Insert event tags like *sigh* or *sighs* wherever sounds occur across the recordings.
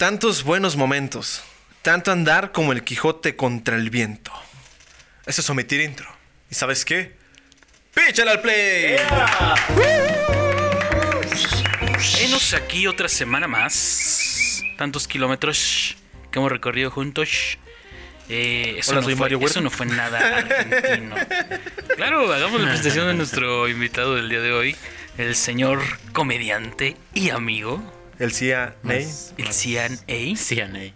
Tantos buenos momentos. Tanto andar como el Quijote contra el viento. Eso es omitir intro. ¿Y sabes qué? ¡Píchale al play! Venos aquí otra semana más. Tantos kilómetros que hemos recorrido juntos. Eh, eso, Hola, no soy fue, Mario eso no fue nada argentino. Claro, hagamos la presentación de nuestro invitado del día de hoy, el señor comediante y amigo, El CIA el CNA, CNA.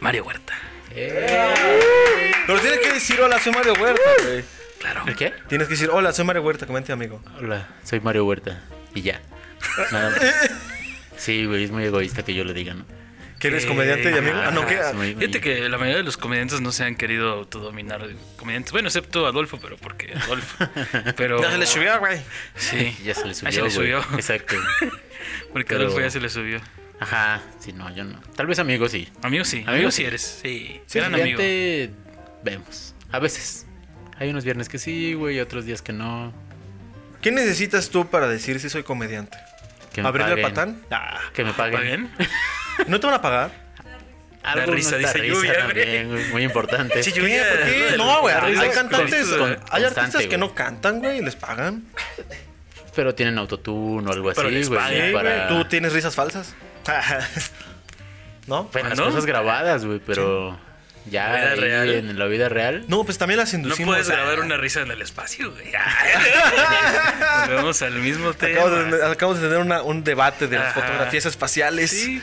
Mario Huerta. Pero tienes que decir hola, soy Mario Huerta, güey. Claro. ¿El qué? Tienes que decir hola, soy Mario Huerta, comente amigo. Hola, soy Mario Huerta. Y ya. Nada más. *laughs* Sí, güey, es muy egoísta que yo le diga, ¿no? ¿Que eres Eh, comediante y amigo? Ah, no, muy- Fíjate que la mayoría de los comediantes no se han querido autodominar comediantes. Bueno, excepto Adolfo, pero porque Adolfo. *laughs* Pero. Ya se le subió, güey. Sí. Ya se le subió. Ahí se le subió. Exacto. *laughs* Porque Pero- Adolfo ya se le subió. Ajá, sí, no, yo no. Tal vez amigo sí. Amigo sí. Amigo Amigo sí. eres. Sí. Sí, Gran amigo. comediante, vemos. A veces. Hay unos viernes que sí, güey, otros días que no. ¿Qué necesitas tú para decir si soy comediante? Que me ¿Abrirle el paguen. patán? Ah, Que me paguen. ¿Paguen? ¿No te van a pagar? Algo risa, dice risa lluvia, también, güey, muy importante. Sí, ¿Qué? Lluvia, ¿Por qué? No, güey. la Hay risa cantantes, con- hay artistas que no cantan, güey, y les pagan. Pero tienen autotune o algo Pero así, les güey. para... ¿Tú tienes risas falsas? *laughs* ¿No? Pues ¿Ah, las no? cosas grabadas, güey, pero ya La vida ahí real. en la vida real. No, pues también las No inducimos. puedes a- grabar una risa en el espacio, güey. *laughs* Volvemos al mismo tema. Acabamos de, acabamos de tener una- un debate de las fotografías espaciales. Sí.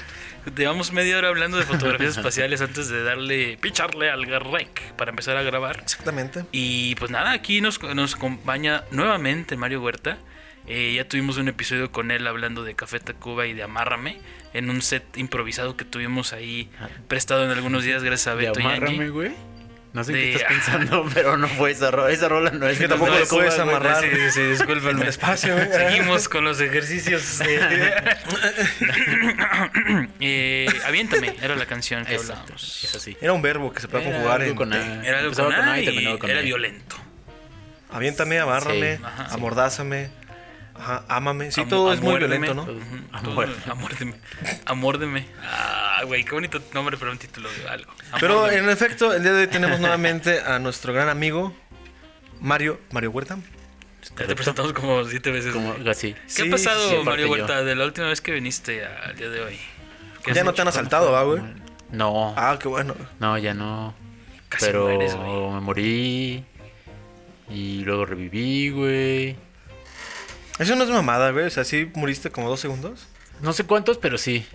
Llevamos media hora hablando de fotografías espaciales antes de darle, picharle al rec para empezar a grabar. Exactamente. Y pues nada, aquí nos, nos acompaña nuevamente Mario Huerta. Eh, ya tuvimos un episodio con él hablando de Café Tacuba y de Amárrame en un set improvisado que tuvimos ahí prestado en algunos días gracias a De Beto amárrame, Yangi. güey. No sé De- qué estás pensando, *laughs* pero no fue esa rola. Esa rola no es. que tampoco es puedes amarrar. Sí, sí, sí, discúlpame. En el espacio, güey. Seguimos con los ejercicios. *laughs* eh, aviéntame, era la canción que Exacto, hablábamos. es así. Era un verbo que se puede Era conjugar en con te. A. Era algo con con A y y terminaba con era E. violento. Aviéntame, amárrame, amordázame, ajá, ámame. Sí, Am- todo es muy violento, ¿no? Todo- Amuérdeme. Amórdeme. Ah, güey, qué bonito nombre para un título de algo. Pero Amórdeme. en efecto, el día de hoy tenemos nuevamente a nuestro gran amigo Mario, Mario Huerta. Ya te presentamos como siete veces. Como así. ¿Qué Sí, ha pasado, Mario yo. Huerta, de la última vez que viniste al día de hoy? ¿Qué Ya no te han asaltado, ¿va, güey? No, Ah, qué bueno. no, ya no. Casi pero mueres, güey. me morí. Y luego reviví, güey. Eso no es mamada, güey. O sea, sí muriste como dos segundos. No sé cuántos, pero sí.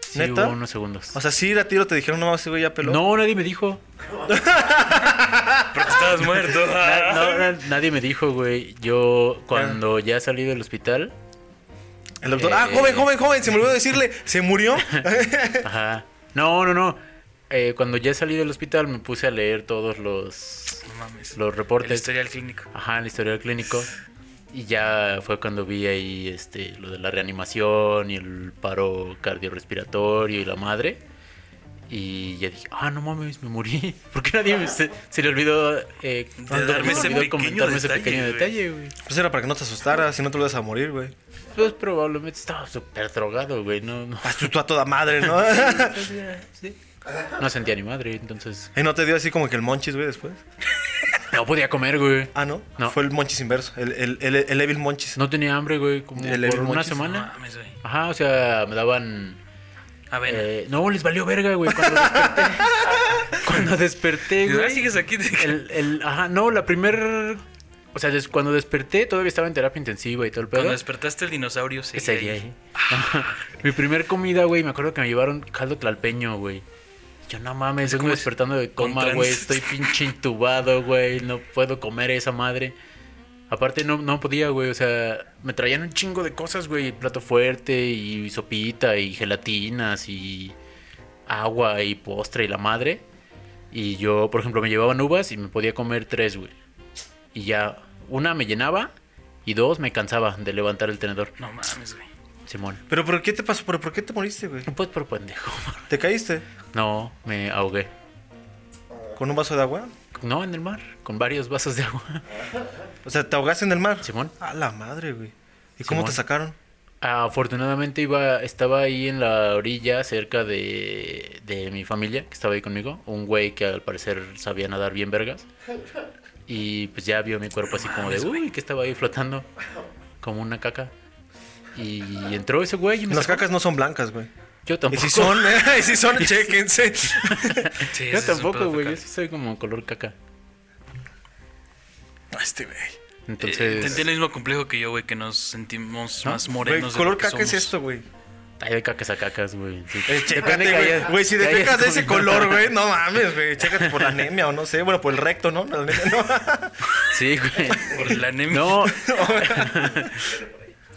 Sí, ¿Neta? hubo unos segundos. O sea, sí, a tiro te dijeron, no mames, ese güey ya peló. no, nadie me dijo. Porque estabas *laughs* muerto. Na- no, na- nadie me dijo, güey. Yo, cuando ya salí del hospital, El doctor, Eh, ah, joven, joven, joven, se me olvidó decirle, ¿se murió? *laughs* Ajá. No, no, no. Eh, cuando ya salí del hospital me puse a leer todos los, No mames. los El reportes. historial clínico. Ajá, el historial clínico. Y ya fue cuando vi ahí este, lo de la reanimación y el paro cardiorrespiratorio y la madre. Y ya dije, ah, no mames, me morí. *laughs* ¿Por qué nadie me- se, se le olvidó, eh, De darme se ese olvidó pequeño comentarme ese detalle, pequeño güey. detalle, güey? Pues era para que no te asustaras, si no te lo vas a morir, güey. Pues probablemente estaba súper drogado, güey. No, no, tú, tú a toda madre, ¿no? *laughs* *laughs* no sentía ni madre, entonces... ¿Y no te dio así como que el monchis, güey, después? No podía comer, güey. Ah, ¿no? No. Fue el monchis inverso, el, el, el, el Evil Monchis. No tenía hambre, güey, como ¿El por Evil una Monchis? No semana. mames, güey. Ajá, o sea, me daban... A ver. eh, no, les valió verga, güey, cuando desperté. *laughs* cuando desperté, ah, güey. sigues aquí. El, el, ajá, no, la primer... O sea, des- cuando desperté todavía estaba en terapia intensiva y todo el pedo. Cuando despertaste el dinosaurio, sí. Que seguía ahí. *laughs* Mi primer comida, güey, me acuerdo que me llevaron caldo tlalpeño, güey. Yo no mames, Eso vengo como es despertando de coma, güey. Estoy pinche intubado, güey. No puedo comer esa madre. Aparte no, no podía, güey. O sea, me traían un chingo de cosas, güey. Plato fuerte y sopita y gelatinas y agua y postre y la madre. Y yo, por ejemplo, me llevaban uvas y me podía comer tres, güey. Y ya, una me llenaba y dos me cansaba de levantar el tenedor. No mames, güey. Simón. ¿Pero por qué te pasó? ¿Pero por qué te moriste, güey? Pues por pendejo. *laughs* ¿Te caíste? No, me ahogué. ¿Con un vaso de agua? No, en el mar, con varios vasos de agua. O sea, ¿te ahogaste en el mar? Simón. A la madre, güey. ¿Y cómo te sacaron? Afortunadamente iba, estaba ahí en la orilla cerca de, de mi familia, que estaba ahí conmigo. Un güey que al parecer sabía nadar bien vergas. Y pues ya vio mi cuerpo así como de, uy, que estaba ahí flotando como una caca. Y entró ese güey y me Las sacó. cacas no son blancas, güey. Yo Y tampoco. si son, *laughs* y si son, *laughs* chéquense. *laughs* Sí, ese Yo tampoco, güey. Yo sí soy como color caca. Este, güey. Eh, Entonces. tiene el mismo complejo que yo, güey, que nos sentimos ¿No? más Güey, morenos. de color lo que caca es esto, güey. Hay de cacas a cacas, güey. Sí. Eh, Depende chécate, que güey. haya- Güey, si defecas de ese color, güey, no mames, güey. Chécate por la anemia o no sé. Bueno, por el recto, ¿no? La anemia, no. Sí, güey. Por la anemia. No,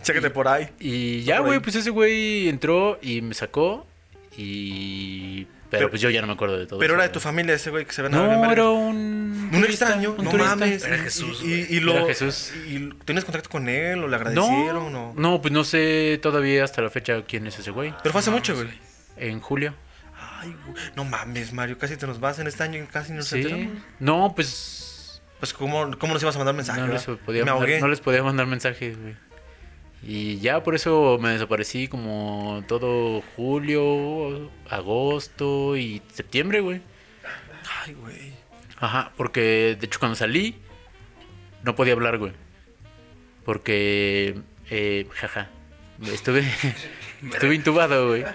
Chécate por ahí. y ya, güey, pues ese güey entró y me sacó. Y. Pero, Pero- pues yo ya no me acuerdo de todo. Pero eso, era de tu familia ese güey que se ve nada No, era un. Un turista, extraño, un no turista. mames. Era Y- Jesús, Y, y lo, Era Jesús. ¿Y tienes contacto con él o le agradecieron No, o...? no, pues no sé todavía hasta la fecha quién es ese güey. Pero fue hace No, mucho, no güey. En julio. Ay, güey. No mames, Mario. Casi te nos vas en este año y casi nos Sí. enteramos. No, pues. Pues, ¿cómo, ¿cómo nos ibas a mandar mensaje? No les, podía mandar, no les podía mandar mensajes, güey. Y ya por eso me desaparecí como todo julio, agosto y septiembre, güey. Ay, güey. Ajá, porque de hecho cuando salí no podía hablar, güey. Porque, eh, jaja, estuve, *laughs* estuve intubado, güey.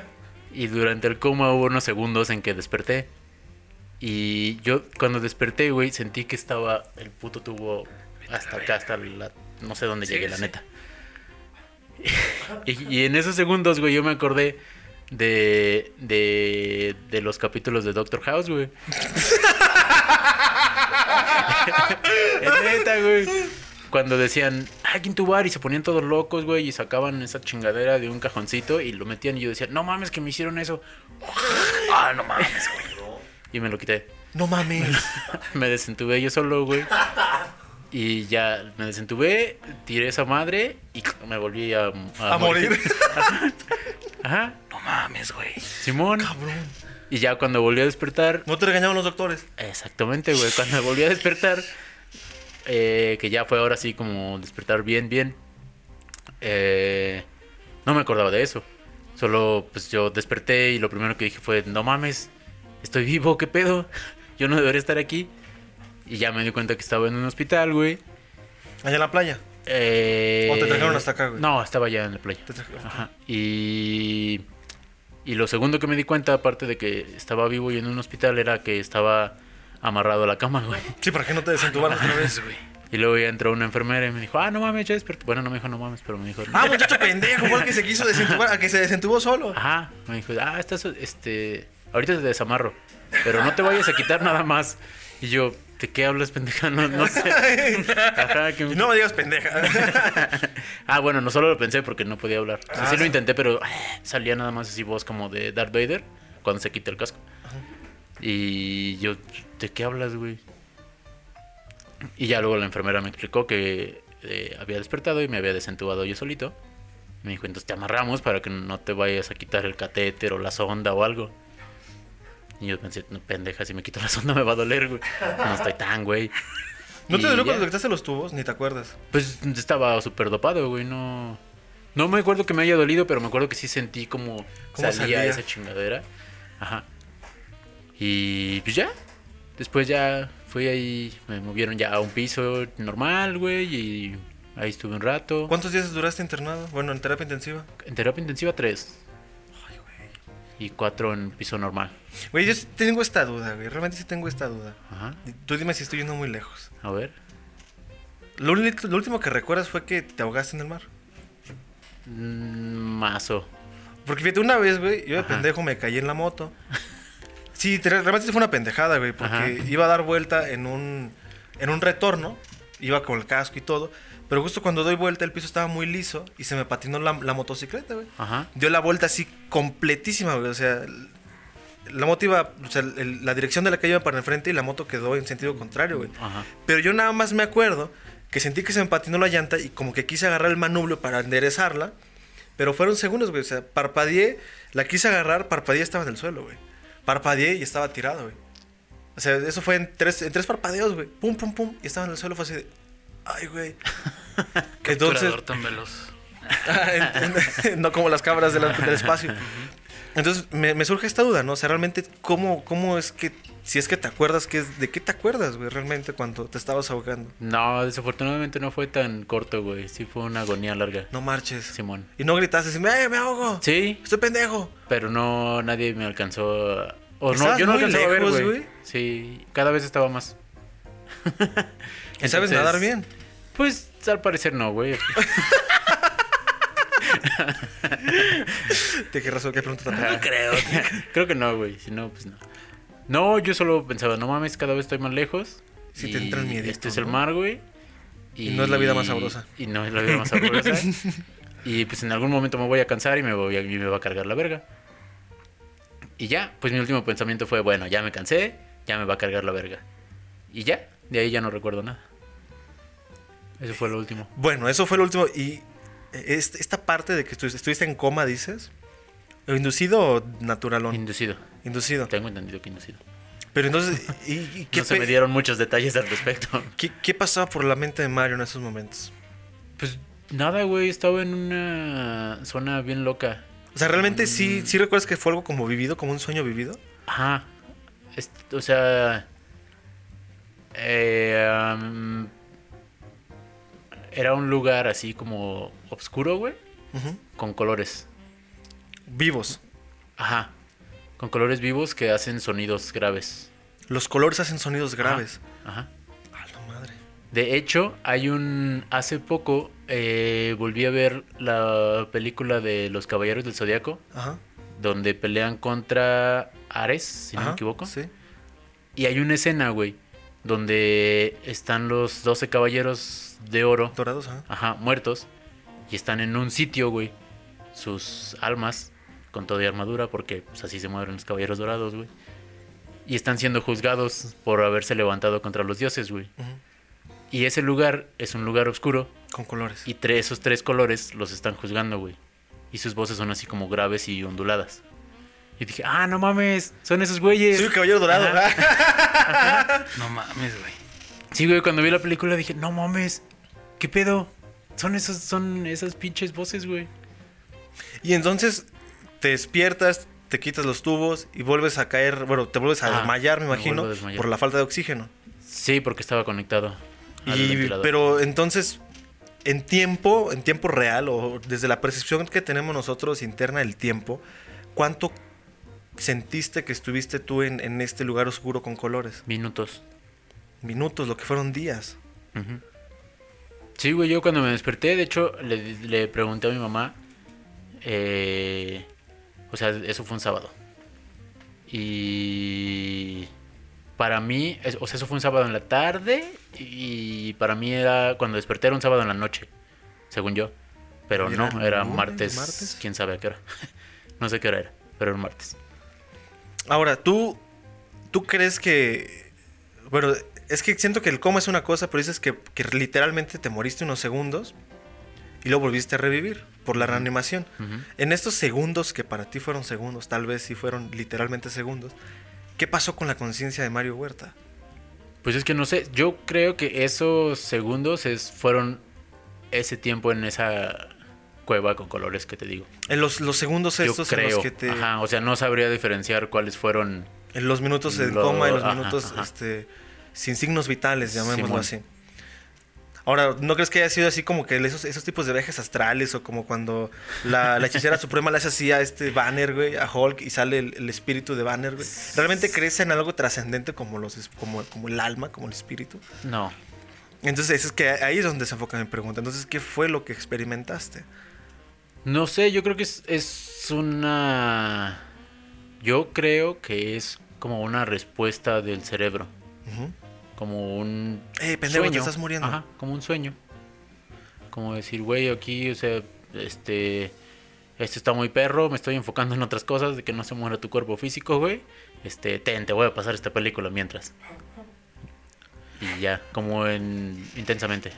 Y durante el coma hubo unos segundos en que desperté. Y yo cuando desperté, güey, sentí que estaba el puto tubo hasta acá, hasta la... No sé dónde Sí, llegué, la sí. neta. Y, y en esos segundos, güey, yo me acordé de, de, de los capítulos de Doctor House, güey. *laughs* Neta, güey. Cuando decían, hay que intubar y se ponían todos locos, güey, y sacaban esa chingadera de un cajoncito y lo metían y yo decía, no mames que me hicieron eso. *laughs* Ah, no mames, güey. Y me lo quité. No mames. *laughs* Me desentubé yo solo, güey. Y ya me desentubé, tiré esa madre y me volví a, a morir. *laughs* Ajá, No mames, güey. Simón. Cabrón. Y ya cuando volví a despertar, No te regañaron los doctores. Exactamente, güey. Cuando volví a despertar, eh, que ya fue ahora sí como despertar bien, bien. eh, no me acordaba de eso. Solo pues yo desperté y lo primero que dije fue, no mames, estoy vivo, ¿qué pedo? Yo no debería estar aquí. Y ya me di cuenta que estaba en un hospital, güey. Allá en la playa. Eh, ¿O te trajeron hasta acá, güey? No, estaba ya en la playa. Te trajeron. Ajá. Y, y lo segundo que me di cuenta, aparte de que estaba vivo y en un hospital, era que estaba amarrado a la cama, güey. Sí, ¿para qué no te desentubaron otra vez? Güey. Y luego ya entró una enfermera y me dijo, ah, no mames, ya desperté. Bueno, no me dijo no mames, pero me dijo, Ah, muchacho pendejo, fue el que se quiso desentubar, a que se desentubó solo. ajá, me dijo, ah, estás, este, ahorita te desamarro, pero no te vayas a quitar nada más. Y yo, ¿de qué hablas, pendeja? No, no sé. *laughs* Ajá, que Y no me digas pendeja. *laughs* Ah, bueno, no solo lo pensé porque no podía hablar. O sea, Ah, sí lo sí. intenté, pero ah, salía nada más así voz como de Darth Vader cuando se quita el casco. Y yo, ¿de qué hablas, güey? Y ya luego la enfermera me explicó que eh, había despertado y me había desentubado yo solito. Me dijo, entonces te amarramos para que no te vayas a quitar el catéter o la sonda o algo. Y yo pensé, no, pendeja, si me quito la *laughs* sonda me va a doler, güey. No estoy tan, güey. ¿No te dolió cuando te quitaste los tubos? Ni te acuerdas. Pues estaba súper dopado, güey. No, no me acuerdo que me haya dolido, pero me acuerdo que sí sentí como ¿Cómo salía, salía? esa chingadera. Ajá. Y pues ya. Después ya fui ahí, me movieron ya a un piso normal, güey. Y ahí estuve un rato. ¿Cuántos días duraste internado? Bueno, en terapia intensiva. En terapia intensiva, tres. Y cuatro en piso normal. Güey, yo tengo esta duda, güey. Realmente sí tengo esta duda. Ajá. Tú dime si estoy yendo muy lejos. A ver. Lo, lo último que recuerdas fue que te ahogaste en el mar. Mm, Mazo. Porque fíjate, una vez, güey, yo de Ajá. pendejo me caí en la moto. Sí, te- realmente fue una pendejada, güey, porque Ajá. iba a dar vuelta en un, en un retorno, iba con el casco y todo, pero justo cuando doy vuelta el piso estaba muy liso y se me patinó la, la motocicleta, güey. Ajá. Dio la vuelta así completísima, güey, o sea, la moto iba, o sea, el- la dirección de la calle iba para enfrente y la moto quedó en sentido contrario, güey. Ajá. Pero yo nada más me acuerdo que sentí que se me patinó la llanta y como que quise agarrar el manubrio para enderezarla. Pero fueron segundos, güey. O sea, parpadeé, la quise agarrar, parpadeé estaba en el suelo, güey. Parpadeé y estaba tirado, güey. O sea, eso fue en tres, en tres parpadeos, güey. Pum, pum, pum. Y estaba en el suelo, fue así de... Ay, güey. *laughs* Entonces, Capturador tan veloz. *laughs* *laughs* no como las cabras del, del espacio. Entonces me, me surge esta duda, ¿no? O sea, realmente, ¿cómo, cómo es que, si es que te acuerdas, que es, ¿de qué te acuerdas, güey, realmente cuando te estabas ahogando? No, desafortunadamente no fue tan corto, güey. Sí fue una agonía larga. No marches. Simón. Y no gritaste, ¡eh, me ahogo! Sí, Estoy pendejo. pero no, nadie me alcanzó. O no, yo no alcanzaba a ver, güey. güey. Sí, cada vez estaba más. *laughs* ¿Y sabes nadar bien? Pues al parecer no, güey. *laughs* ¿De qué razón? ¿Qué pregunta tan No creo. Creo que no, güey. Si no, pues no. No, yo solo pensaba, no mames, cada vez estoy más lejos. Sí te entra el miedito, Este es el mar, güey. Y no es la vida más sabrosa. Y no es la vida más sabrosa. *laughs* y pues en algún momento me voy a cansar y me, voy a, y me va a cargar la verga. Y ya, pues mi último pensamiento fue, bueno, ya me cansé, ya me va a cargar la verga. Y ya, de ahí ya no recuerdo nada. Eso fue lo último. Bueno, eso fue lo último. Y esta parte de que estu- estuviste en coma, dices. ¿Inducido o naturalón? Inducido. Inducido. Tengo entendido que inducido. Pero entonces, *laughs* ¿y, y qué, No se me dieron muchos detalles al respecto. *laughs* ¿qué, qué pasaba por la mente de Mario en esos momentos? Pues nada, güey, estaba en una zona bien loca. O sea, ¿realmente Mm. sí, sí recuerdas que fue algo como vivido, como un sueño vivido? Ajá. Es- o sea. eh, era un lugar así como oscuro, güey. Ujú. Con colores. Vivos. Ajá. Con colores vivos que hacen sonidos graves. Los colores hacen sonidos graves. Ajá. A la madre. De hecho, hay un. Hace poco eh, volví a ver la película de Los Caballeros del Zodiaco. Ajá. Donde pelean contra Ares, si no Ajá, me equivoco. Sí. Y hay una escena, güey, donde están los 12 caballeros de oro, Dorados, ajá. ajá, muertos, y están en un sitio, güey, sus almas, con toda armadura, porque pues, así se mueven los caballeros dorados, güey. Y están siendo juzgados por haberse levantado contra los dioses, güey. Ujú. Y ese lugar es un lugar oscuro, Con colores. y tre- esos tres colores los están juzgando, güey. Y sus voces son así como graves y onduladas. Y dije, ah, no mames, son esos güeyes. Soy un caballero dorado. No mames, güey. Sí, güey, cuando vi la película dije, no mames, ¿qué pedo? Son esos, son esas pinches voces, güey. Y entonces te despiertas, te quitas los tubos y vuelves a caer, bueno, te vuelves a Ah, desmayar, me imagino, desmayar. por la falta de oxígeno. Sí, porque estaba conectado. Y, pero entonces, en tiempo, en tiempo real, o desde la percepción que tenemos nosotros interna del tiempo, ¿cuánto sentiste que estuviste tú en, en este lugar oscuro con colores? Minutos. Minutos, lo que fueron días. Ujú. Sí, güey, yo cuando me desperté, de hecho, le, le pregunté a mi mamá. eh, o sea, eso fue un sábado. Y para mí, o sea, eso fue un sábado en la tarde. Y para mí era cuando desperté era un sábado en la noche, según yo. Pero ¿Y no, era era lunes, martes, martes? quién sabe a qué hora. *laughs* no sé qué hora era, pero era un martes. Ahora, ¿tú, tú crees que... Bueno, es que siento que el coma es una cosa, pero dices que, que literalmente te moriste unos segundos y luego volviste a revivir por la reanimación. En estos segundos, que para ti fueron segundos, tal vez sí fueron literalmente segundos, ¿qué pasó con la conciencia de Mario Huerta? Pues es que no sé, yo creo que esos segundos es, fueron ese tiempo en esa cueva con colores que te digo. En los, los segundos Yo estos en creo. los que te... Ajá, o sea, no sabría diferenciar cuáles fueron. En los minutos Lo- coma y los ajá, minutos ajá. este, sin signos vitales, llamémoslo Simón. así. Ahora, ¿no crees que haya sido así como que esos, esos tipos de viajes astrales o como cuando la, la hechicera *laughs* suprema le hace así a este Banner, güey, a Hulk y sale el, el espíritu de Banner, güey? ¿Realmente crees en algo trascendente como, los, como, como el alma, como el espíritu? No. Entonces, es que ahí es donde se enfoca mi pregunta. Entonces, ¿qué fue lo que experimentaste? No sé, yo creo que es, es una. Yo creo que es como una respuesta del cerebro. Como un. Eh, pendejo, te sueño. estás muriendo. Ajá, como un sueño. Como decir, güey, aquí, o sea, este. Este está muy perro, me estoy enfocando en otras cosas, de que no se muera tu cuerpo físico, güey. Este, ten, te voy a pasar esta película mientras. Y ya, como en. intensamente.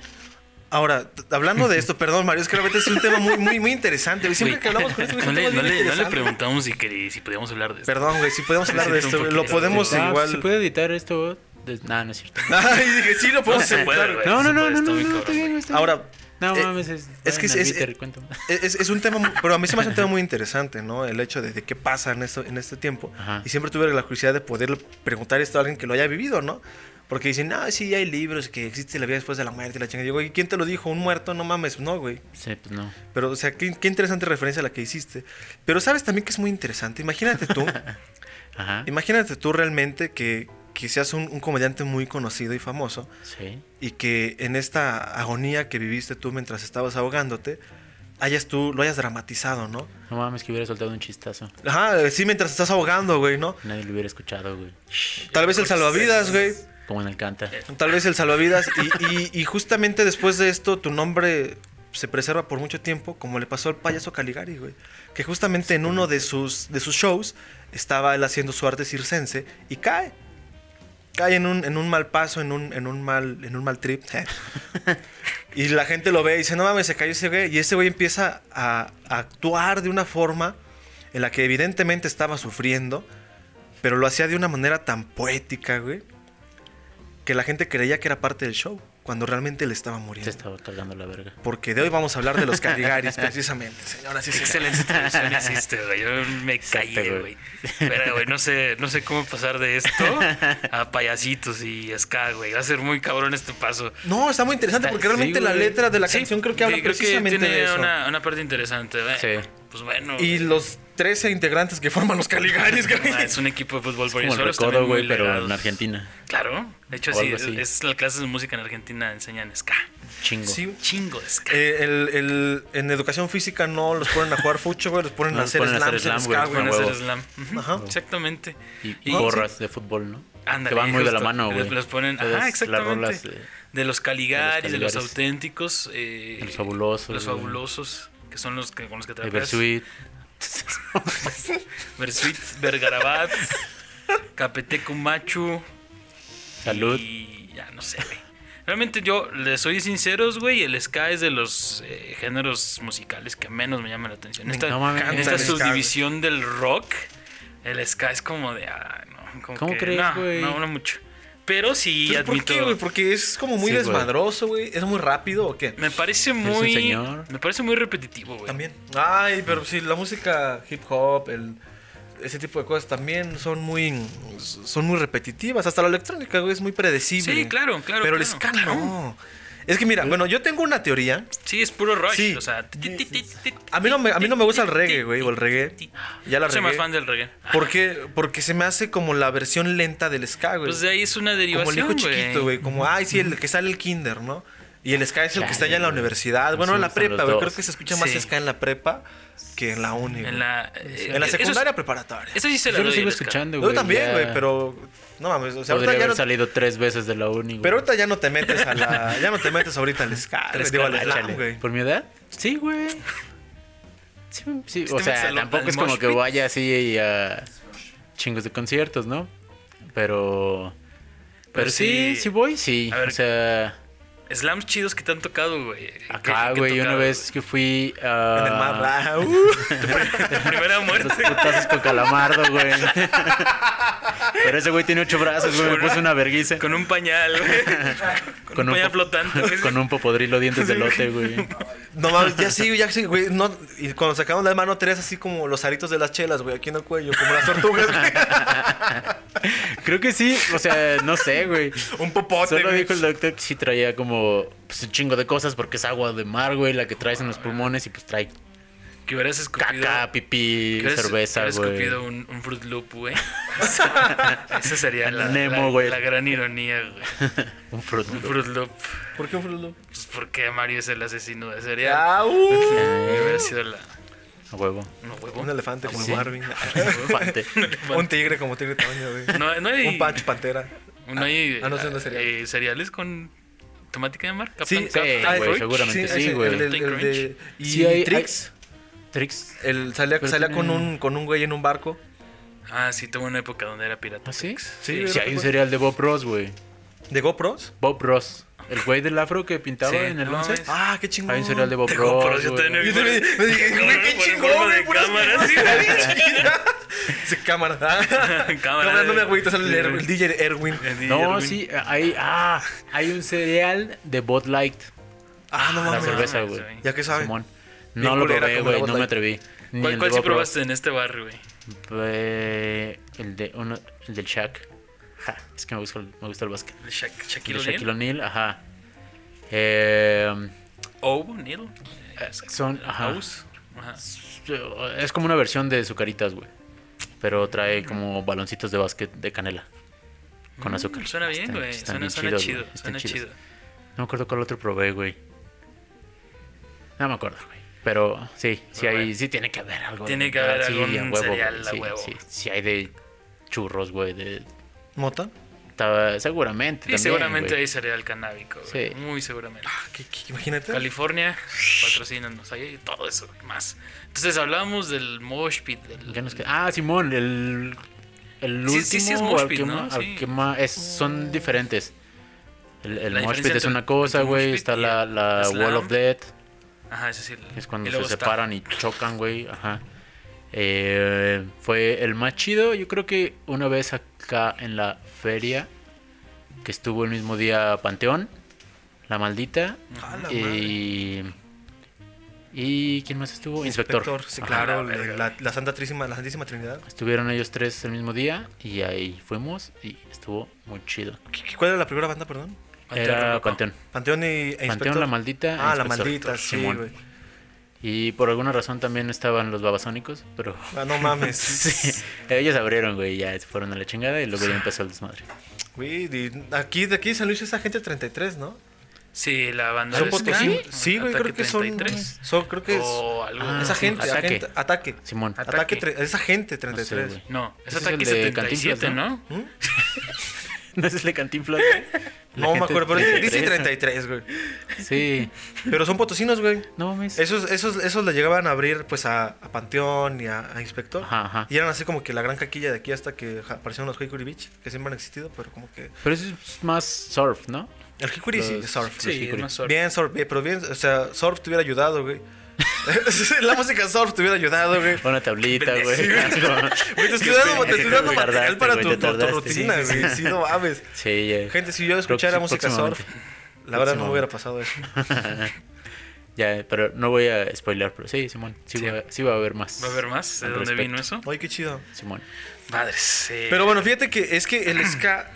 Ahora, hablando de esto, perdón, Mario, es que realmente es un tema muy, muy, muy interesante. Siempre que hablamos con esto, es no, le, tema no, bien le, no le interesante. preguntamos si, si podíamos hablar de esto. Perdón, güey, si podemos hablar de esto, lo podemos Ah, igual. ¿Se puede editar esto? Nah, no es cierto. *laughs* Ay, dije, sí, lo No podemos güey. No, no, no, no, no, está bien, está bien. Ahora, No Eh, mames, es, es que es- al Twitter es- y cuéntame. Es, es un tema, pero a mí se me hace un tema *laughs* muy interesante, ¿no? El hecho de, de qué pasa en, esto, en este tiempo. Ajá. Y siempre tuve la curiosidad de poder preguntar esto a alguien que lo haya vivido, ¿no? Porque dicen, no, sí, hay libros, que existe la vida después de la muerte y la chingada. Y digo, ¿y quién te lo dijo? ¿Un muerto? No mames, no, güey. Sí, pues no. Pero, o sea, qué, qué interesante referencia la que hiciste. Pero sabes también que es muy interesante. Imagínate tú, *laughs* Ajá. imagínate tú realmente que, que seas un, un comediante muy conocido y famoso Sí. y que en esta agonía que viviste tú mientras estabas ahogándote, hayas tú, lo hayas dramatizado, ¿no? No mames, que hubiera soltado un chistazo. Ajá, sí, mientras estás ahogando, güey, ¿no? Nadie lo hubiera escuchado, güey. Tal vez el salvavidas, güey. Como en el canta. Tal vez el salvavidas. Y, y- y justamente después de esto, tu nombre se preserva por mucho tiempo, como le pasó al payaso Caligari, güey. Que justamente en uno de sus, de sus shows estaba él haciendo su arte circense y cae. Cae en un, en un mal paso, en un, en un mal, en un mal trip. *laughs* y la gente lo ve y dice, no mames, se cayó ese güey. Y ese güey empieza a, a actuar de una forma en la que evidentemente estaba sufriendo, pero lo hacía de una manera tan poética, güey, que la gente creía que era parte del show, cuando realmente le estaba Se muriendo. estaba cargando la verga. Porque de hoy vamos a hablar de los Caligaris, *laughs* precisamente, señoras y señores. Excelente traducción hiciste, güey. Yo me callé, güey. Pero, güey, no sé, no sé cómo pasar de esto a *laughs* payasitos y ska, güey. Va a ser muy cabrón este paso. No, está muy interesante porque realmente sí, la letra de la Sí, canción creo que habla sí, precisamente tiene de eso. Una, una parte interesante, güey. Sí. Pues bueno. Y los 13 integrantes que forman los Caligaris, güey. Ah, es un equipo de fútbol por recodo, muy güey, pero legados. en Argentina. Claro. De hecho, sí, es la clase de música en Argentina enseñan ska. Chingo. Sí, Chingo de ska. Eh, el, el- en educación física no los ponen a jugar fucho, güey, los ponen No, a hacer ponen en slam, ska, güey. Van a hacer slam. Ajá. Exactamente. Y, Y- gorras de fútbol, ¿no? Ándale, que van muy de la mano, güey. Los ponen, Todas ajá, las exactamente. rolas de- de los Caligaris, de los, Caligaris. auténticos. eh, De los fabulosos, Los güey. fabulosos, que son los que, con los que trabajas. *laughs* Versuit. Vergarabat, Capeteco Machu. Salud. Y ya no sé, güey. Realmente yo, les soy sinceros, güey, el ska es de los eh, géneros musicales que menos me llaman la atención. Esta, No mames. esta ska, subdivisión del rock, el ska es como de... ah, no, como ¿Cómo que- crees, no, güey? No, no mucho. Pero sí Pero ¿Por admito... qué, güey? Porque es como muy Sí, desmadroso, güey. ¿Es muy rápido o qué? Me parece muy... señor. Me parece muy repetitivo, güey. También. Ay, pero sí, la música hip hop, el, ese tipo de cosas también son muy son muy repetitivas. Hasta la electrónica, güey, es muy predecible. Sí, claro, claro. Pero el claro. no. Es que mira, bueno, yo tengo una teoría. Sí, es puro rush. Sí. O sea... A mí no me, a mí no me gusta el reggae, güey, o el reggae. Ya la Soy más fan del reggae. ¿Por qué? Porque se me hace como la versión lenta del ska, güey. Pues de ahí es una como el derivación, hijo chiquito, güey. Como, ay, sí, el que sale el kinder, ¿no? Y el ska es el que está ya en la universidad. Bueno, Así en la prepa, güey. Creo que se escucha más Sí. ska en la prepa que en la uni. güey. En la, eh, En la eso- secundaria preparatoria. Eso sí se la Yo lo sigo escuchando, Yo güey. también, ya güey, pero no mames, o sea, Podría ahorita ya haber no, salido tres veces de la uni, güey. pero ahorita ya no te metes a la *laughs* ya no te metes ahorita al Tres digo al slam, güey. ¿Por mi edad? Sí, güey. Sí, sí, o sea, tampoco es como que vaya así a chingos de conciertos, ¿no? Pero... Pero, sí, sí. sí voy, sí. A ver, o sea, Slams chidos que te han tocado, güey. acá, ¿Qué- qué güey, una vez que fui a... En el mar, ah, uh. *laughs* Primera Los muerte. putazos con calamardo, güey. *laughs* Pero ese güey tiene ocho brazos, güey. Me puso una verguiza. Con un pañal, güey. *laughs* Con, Con un un pañal po- flotante, güey. Con un popodrilo dientes de lote, güey. No mames, ya sí, ya sí, güey, no y cuando sacamos la mano tenías así como los aritos de las chelas, güey, aquí en el cuello, como las tortugas, güey. Creo que sí, o sea, no sé, güey. Un popote, Solo güey. dijo el doctor que sí traía como pues, un chingo de cosas porque es agua de mar, güey, la que traes en los pulmones y pues trae Que hubieras escupido. caca, pipí, que hubieras- cerveza, güey. escupido un, un Fruit Loop, güey. *laughs* Esa sería la, Nemo, la- güey. la gran ironía, güey. *laughs* Un Fruit Un Loop. Fruit Loop. ¿Por qué un frulo? Pues porque Mario es el asesino de cereal. Ah, uh. Hubiera sido la. A huevo. No, huevo. Un elefante como ¿Sí? Marvin. *laughs* Elefante. un tigre como tigre tamaño, güey. No, no hay. Un pancho pantera. No hay Ah, no sé dónde sería. eh, cereales con temática de mar. Sí, Captain- sí, Captain güey, seguramente sí, güey. El de, y Sí, hay- Trix. Trix. El salía, salía tiene- con un con un güey en un barco. Ah, sí, tuvo una época donde era pirata. ¿Ah, sí? Sí, Sí, hay un cereal de Bob Ross, güey. ¿De GoPros? Bob Ross. El güey del afro que pintaba Sí, en el no, 11. es- Ah, qué chingón. Hay un cereal de Bob Ross. yo también Yo también me dije, güey, qué chingón, güey. cámara, sí. Sí, *laughs* cámara. *laughs* Cámara. Cámara, no me agüitas, sale el, DJ Erwin. No, sí, hay, ah, hay un cereal de Bud Light. Ah, no La mames. cerveza, mames, güey. ¿Ya qué sabe? No lo probé, la güey, no me atreví. ¿Cuál, sí probaste en este barrio, güey? El de uno, el del Shaq. Ja, es que me gusta el, me gusta el básquet. ¿El Sha- El Shaquille de Shaquille O'Neal? O'Neal, ajá. Eh, O'Neal. son, ajá. Es como una versión de Zucaritas, güey. Pero trae como baloncitos de básquet de canela. Con Mm, azúcar. Suena bien, Están- güey. están Suena, chidos, chido. güey, Suena chido. No me acuerdo cuál otro probé, güey. No me acuerdo, güey. Pero sí, sí, Pero hay, bueno. sí tiene que haber algo. Tiene que haber ah, sí, huevo, cereal güey, a sí, huevo. Sí, sí hay de churros, güey. De, ¿Mota? seguramente. Sí, también, seguramente güey. hay cereal canábico. Sí. Muy seguramente. Ah, ¿qué- qué- imagínate. California, patrocínanos. Ahí hay todo eso y más. Entonces hablábamos del mosh pit. Del, Ya nos queda- Ah, Simón, el, el Sí, último. sí, sí es mosh al pit, que ¿no? más- al Sí. que más- es- son diferentes. El, el mosh pit es una cosa, güey. Está y la, el. Wall of Death, Ajá, sí. que es cuando y se separan y chocan, güey. Ajá. Eh, fue el más chido. Yo creo que una vez acá en la feria, que estuvo el mismo día Panteón, La Maldita. A la y. ¿Y quién más estuvo? Inspector. Sí, Ajá. claro. la verga, La, la Santa Trísima, la Santísima Trinidad. Estuvieron ellos tres el mismo día y ahí fuimos y estuvo muy chido. ¿Qué- ¿Cuál era la primera banda, perdón? Panteón Era. Panteón. Panteón y e Inspector. Panteón, La Maldita. Ah, la Inspector. maldita, sí, güey. Y por alguna razón también estaban los babasónicos, pero Ah, no mames. *laughs* sí, ellos abrieron, güey, ya se fueron a la chingada y luego ya empezó el desmadre. Güey, aquí de aquí de San Luis es Agente 33, ¿no? Sí, la banda ¿Son de Potosí? Sí, güey, Ataque creo que son, 33. son. Creo que es. O algo. Ah, es agente, ataque. agente, ataque. Simón. Ataque. Ataque, tre- es agente No 33. sé, güey. No, es es Ataque el de 77, Cantinflas, ¿no? *laughs* *laughs* ¿No es el de Cantinflas? *laughs* No me acuerdo, pero dice 33. 33, güey. Sí. Pero son potosinos, güey. No mames. Esos, esos, esos le llegaban a abrir pues a, a Panteón y a, a Inspector. Ajá, ajá. Y eran así como que la gran caquilla de aquí hasta que aparecieron los Hickory Beach, que siempre han existido, pero como que... Pero eso es más surf, ¿no? El Hickory sí, Los- es surf. Sí, es Hickory. más surf. Bien surf, bien, pero bien, o sea, surf te hubiera ayudado, güey. *laughs* la música surf te hubiera ayudado, güey. Una tablita, güey. *laughs* Sí, güey. Te estoy dando, te estoy dando Te material para tu, tu- rutina, sí, sí. güey. *laughs* Sí, no mames. Sí. Gente, si yo escuchara música surf, la verdad no me hubiera pasado eso. Ya, pero no voy a spoiler, pero sí, Simón. Sí, Sí. Va, a- sí va a haber más. ¿Va a haber más? ¿De dónde respecto. vino eso? Ay, qué chido. Simón. Madres. eh, Pero bueno, fíjate que es que el ska.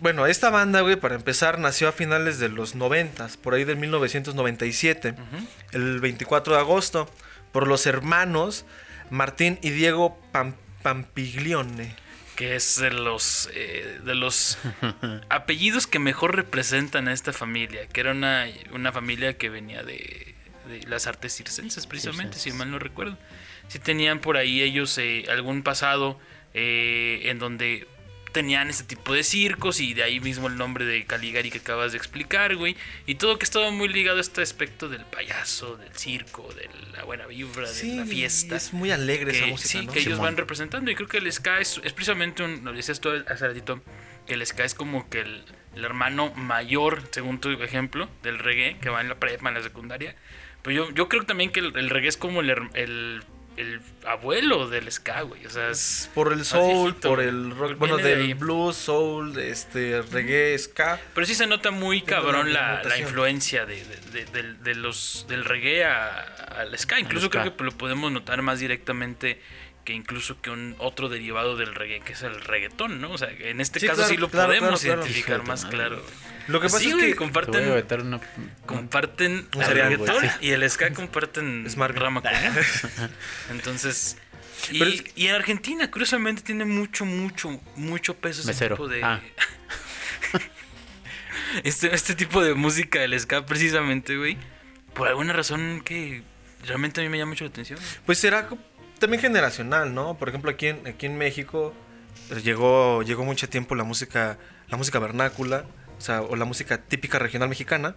Bueno, esta banda, güey, para empezar, nació a finales de los 90, por ahí del 1997, ujú. el 24 de agosto, por los hermanos Martín y Diego Pam- Pampiglione. que es de los eh, de los *laughs* apellidos que mejor representan a esta familia, que era una, una familia que venía de, de las artes circenses, precisamente, si mal no recuerdo. Sí tenían por ahí ellos eh, algún pasado eh, en donde tenían este tipo de circos y de ahí mismo el nombre de Caligari que acabas de explicar, güey. Y todo que estaba muy ligado a este aspecto del payaso, del circo, de la buena vibra, de la fiesta es muy alegre esa música, sí, ¿no? que ellos van representando. Y creo que el ska es, es precisamente un. Lo decías tú hace ratito. Que el ska es como que el, el hermano mayor, según tu ejemplo, del reggae, que va en la prepa, en la secundaria. Pero yo, yo creo también que el, el reggae es como el, el abuelo del ska, güey. O sea, es. Por el soul, viejito, por el rock, bueno, de del blues, soul, este, reggae, ska. Pero sí se nota muy cabrón la- la influencia de, de- de- del- de los, del reggae a- al ska. Incluso ska. creo que lo podemos notar más directamente que incluso que un otro derivado del reggae, que es el reggaetón, ¿no? O sea, en este Sí, caso claro, sí lo claro, podemos claro, identificar más claro. Lo que pasa Sí, es que comparten, una... comparten Un el cereal, reggaetón y el ska comparten *laughs* Es marca. rama común. *laughs* Entonces... Y, Pero es- y en Argentina, curiosamente, tiene mucho, mucho, mucho peso ese Mesero. tipo de... Ah. *laughs* este, este tipo de música del ska, precisamente, güey. Por alguna razón que realmente a mí me llama mucho la atención. Pues será también generacional, ¿no? Por ejemplo, aquí en, aquí en México pues, llegó, llegó mucho tiempo la música, la música vernácula, o sea, o la música típica regional mexicana.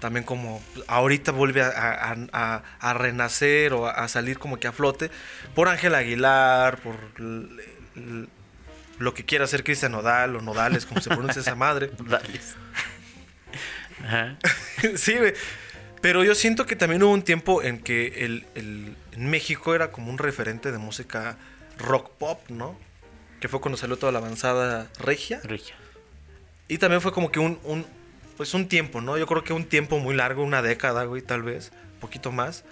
También como ahorita vuelve a, a- a- a renacer o a, salir como que a flote por Ángel Aguilar, por lo que quiera hacer Cristian Nodal o Nodales, como se pronuncia esa madre. *laughs* Dale. Ajá. *laughs* sí, güey. Pero yo siento que también hubo un tiempo en que el, el- en México era como un referente de música rock pop, ¿no? Que fue cuando salió toda la avanzada regia. Regia. Y también fue como que un, un, pues un tiempo, ¿no? Yo creo que un tiempo muy largo, una década, güey, tal vez, un poquito más.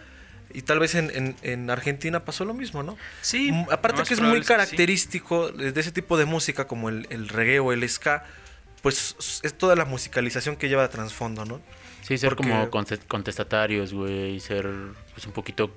Y tal vez en, en- en Argentina pasó lo mismo, ¿no? Sí, Mm, Aparte que es muy sí. característico de de ese tipo de música como el, el reggae o el ska, pues es toda la musicalización que lleva de trasfondo, ¿no? Sí, ser Porque- como conte- contestatarios, güey, ser pues un poquito,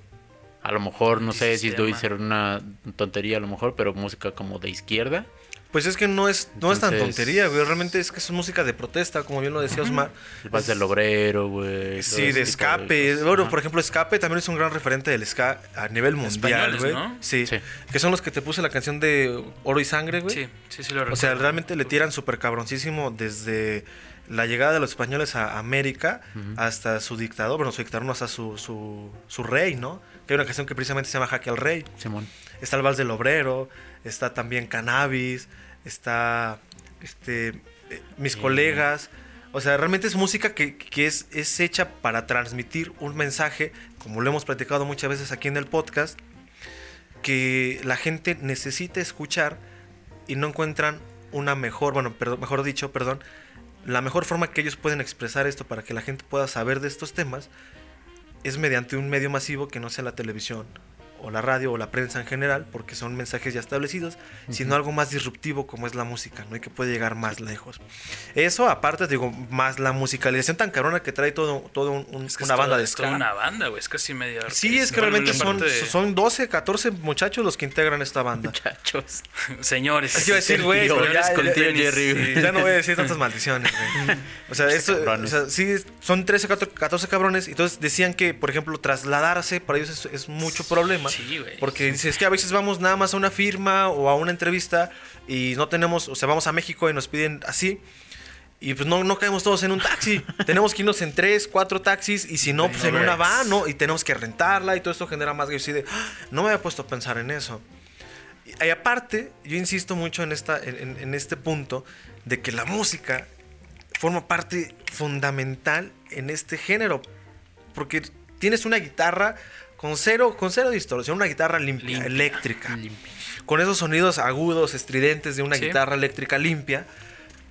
a lo mejor, no sé si doy ser una tontería a lo mejor, pero música como de izquierda. Pues es que no es, no es tan tontería, güey. Realmente es que es música de protesta, como bien lo decía Osmar. El Es- del obrero, güey. Sí, de escape. bueno, Ajá. por ejemplo, escape también es un gran referente del ska a nivel mundial, güey. ¿no? Sí, Sí. Que son los que te puse la canción de Oro y Sangre, güey. Sí, sí, sí lo O sea, recuerdo. realmente le tiran súper cabroncísimo desde la llegada de los españoles a América hasta su dictador, bueno, su dictador, no, hasta su, su, su rey, ¿no? Que hay una canción que precisamente se llama Jaque al Rey. Simón. Está el Vals del Obrero, está también Cannabis, está este, eh, mis colegas. O sea, realmente es música que, que es, es hecha para transmitir un mensaje, como lo hemos platicado muchas veces aquí en el podcast, que la gente necesita escuchar y no encuentran una mejor, bueno, perdón, mejor dicho, perdón, la mejor forma que ellos pueden expresar esto para que la gente pueda saber de estos temas es mediante un medio masivo que no sea la televisión o la radio o la prensa en general, porque son mensajes ya establecidos, sino algo más disruptivo como es la música, ¿no? Y que puede llegar más lejos. Eso, aparte, digo, más la musicalización tan cabrona que trae todo, todo un- un- Es que una es banda toda- de es ska. una banda, güey. Es casi media. Sí, es que Bueno, realmente son, de- son 12, 14 muchachos los que integran esta banda. Muchachos. *laughs* Señores. Es que iba a decir, güey, ya, Jerry, sí. ya no voy a decir *laughs* tantas maldiciones, güey. O sea, esto, o sea, sí, son 13, 14 cabrones. Entonces decían que, por ejemplo, trasladarse para ellos es, es mucho problema. Sí, güey. Porque dices que a veces vamos nada más a una firma o a una entrevista y no tenemos, o sea, vamos a México y nos piden así. Y pues no, no caemos todos en un taxi. *laughs* tenemos que irnos en tres, cuatro taxis y si no, pues en una van, ¿no? Y tenemos que rentarla y todo esto genera más que de, "Ah, no me había puesto a pensar en eso. Y, y aparte, yo insisto mucho en, esta, en este punto de que la música forma parte fundamental en este género. Porque tienes una guitarra con cero, con cero distorsión, una guitarra limpia, Limpia. eléctrica. Con esos sonidos agudos, estridentes de una Sí. guitarra eléctrica limpia.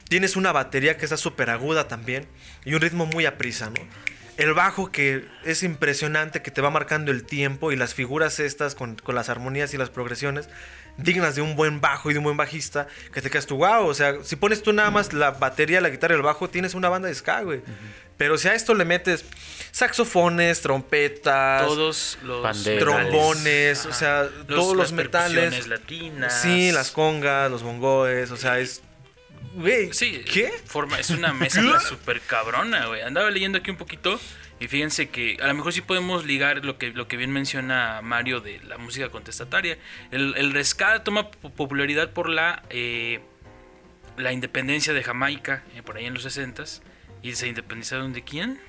Tienes una batería que está súper aguda también. Y un ritmo muy a prisa, ¿no? El bajo que es impresionante, que te va marcando el tiempo y las figuras estas con, con las armonías y las progresiones dignas de un buen bajo y de un buen bajista, que te quedas tú, wow, o sea, si pones tú nada más la batería, la guitarra y el bajo, tienes una banda de ska, güey. Pero si a esto le metes saxofones, trompetas, Todos los. Trombones, Ajá. o sea, Los- todos los las metales. latinas. Sí, las congas, los bongoes, o sea, es... Güey, Sí, ¿qué? Forma, es una mezcla súper cabrona, güey. Andaba leyendo aquí un poquito y fíjense que a lo mejor sí podemos ligar lo que, lo que bien menciona Mario de la música contestataria. El, el ska toma po- popularidad por la, eh, la independencia de Jamaica, eh, por ahí en los 60 ¿Y se independizaron de quién?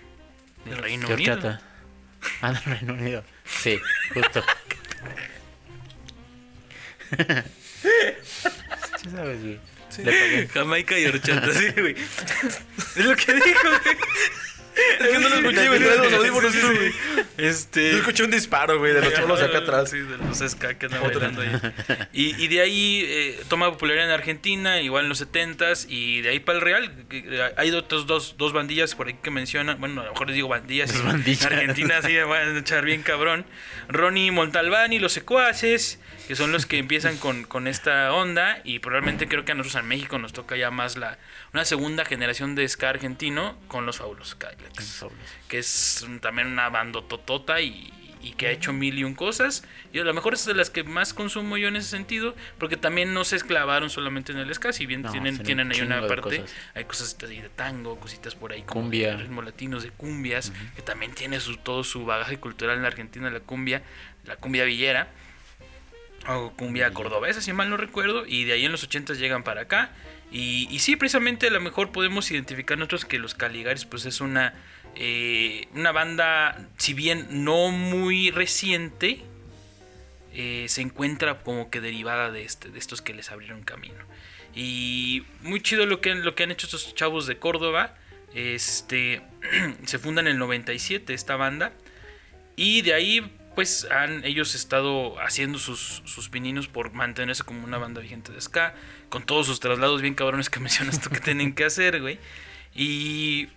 Del Reino Unido. Ah, del Reino Unido. Sí, justo. *laughs* Sí sabes, güey. Le pagué. Jamaica y horchata, sí, güey. *laughs* Es lo que dijo, güey. Es que no lo escuché, güey. Traes los Sí, audífonos sí, tú, sí. güey. Este. Yo escuché un disparo, güey, de los cholos acá atrás. Sí, de los ska que andan bailando ahí. Y, y de ahí eh, toma popularidad en Argentina, igual en los 70s, y de ahí para el Real. eh, Hay otros dos, dos bandillas por ahí que mencionan. Bueno, a lo mejor les digo bandillas. Dos y bandillas. En Argentina sí van a echar bien cabrón. Ronnie Montalbani, los secuaces, que son los que empiezan con, con esta onda. Y probablemente creo que a nosotros en México nos toca ya más la una segunda generación de ska argentino con los Fabulosos Cadillacs que es también una bandototota y, y que ha hecho mil y un cosas. Y a lo mejor es de las que más consumo yo en ese sentido, porque también no se esclavaron solamente en el ska, si bien No, tienen, tienen ahí un una parte, cosas. hay cosas de tango, cositas por ahí como Cumbia. de ritmos latinos, de cumbias, que también tiene su, todo su bagaje cultural en la Argentina, la cumbia, la cumbia villera. O cumbia cordobesa, si mal no recuerdo. Y de ahí en los 80 llegan para acá. Y, sí, precisamente a lo mejor podemos identificar nosotros que los Caligaris pues es una, eh, una banda, si bien no muy reciente, eh, se encuentra como que derivada de, este, de estos que les abrieron camino. Y muy chido lo que, lo que han hecho estos chavos de Córdoba. Este, *clears throat* se fundan en el 97 esta banda. Y de ahí, pues, han ellos estado haciendo sus, sus pininos por mantenerse como una banda vigente de ska. Con todos sus traslados bien cabrones que *laughs* mencionas tú que tienen que hacer, güey. Y,